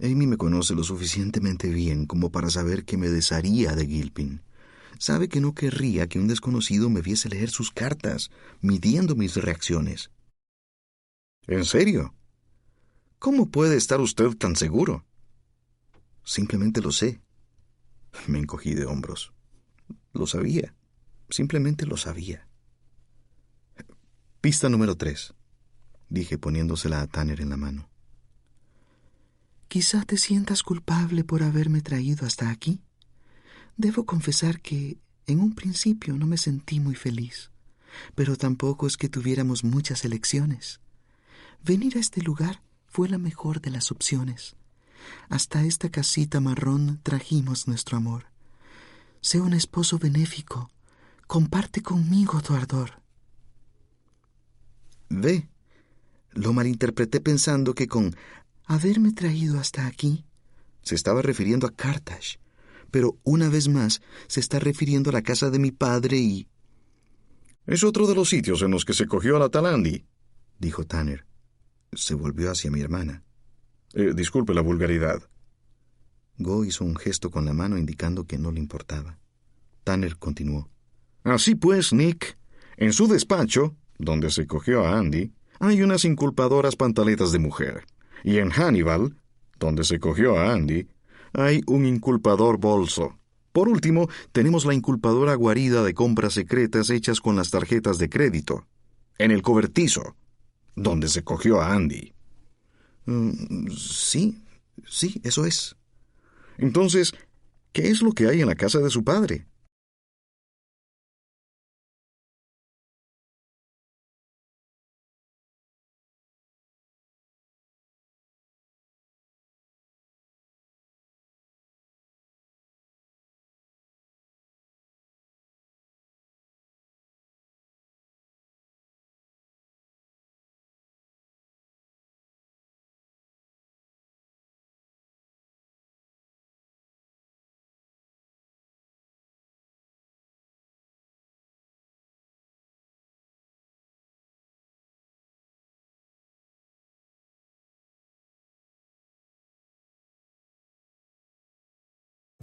[SPEAKER 2] Amy me conoce lo suficientemente bien como para saber que me desharía de Gilpin. Sabe que no querría que un desconocido me viese leer sus cartas, midiendo mis reacciones.
[SPEAKER 4] ¿En serio? ¿Cómo puede estar usted tan seguro?
[SPEAKER 2] Simplemente lo sé. Me encogí de hombros. Lo sabía. Simplemente lo sabía. Pista número tres, dije poniéndosela a Tanner en la mano.
[SPEAKER 3] Quizá te sientas culpable por haberme traído hasta aquí. Debo confesar que en un principio no me sentí muy feliz, pero tampoco es que tuviéramos muchas elecciones. Venir a este lugar fue la mejor de las opciones. Hasta esta casita marrón trajimos nuestro amor. Sé un esposo benéfico. Comparte conmigo tu ardor.
[SPEAKER 2] Ve, lo malinterpreté pensando que con
[SPEAKER 3] haberme traído hasta aquí.
[SPEAKER 2] Se estaba refiriendo a Carthage, pero una vez más se está refiriendo a la casa de mi padre y... Es otro de los sitios en los que se cogió a la tal Andy,
[SPEAKER 5] dijo Tanner. Se volvió hacia mi hermana.
[SPEAKER 2] Eh, disculpe la vulgaridad.
[SPEAKER 5] Go hizo un gesto con la mano indicando que no le importaba. Tanner continuó.
[SPEAKER 2] Así pues, Nick, en su despacho, donde se cogió a Andy, hay unas inculpadoras pantaletas de mujer. Y en Hannibal, donde se cogió a Andy, hay un inculpador bolso. Por último, tenemos la inculpadora guarida de compras secretas hechas con las tarjetas de crédito. En el cobertizo, donde se cogió a Andy.
[SPEAKER 5] Mm, sí, sí, eso es.
[SPEAKER 2] Entonces, ¿qué es lo que hay en la casa de su padre?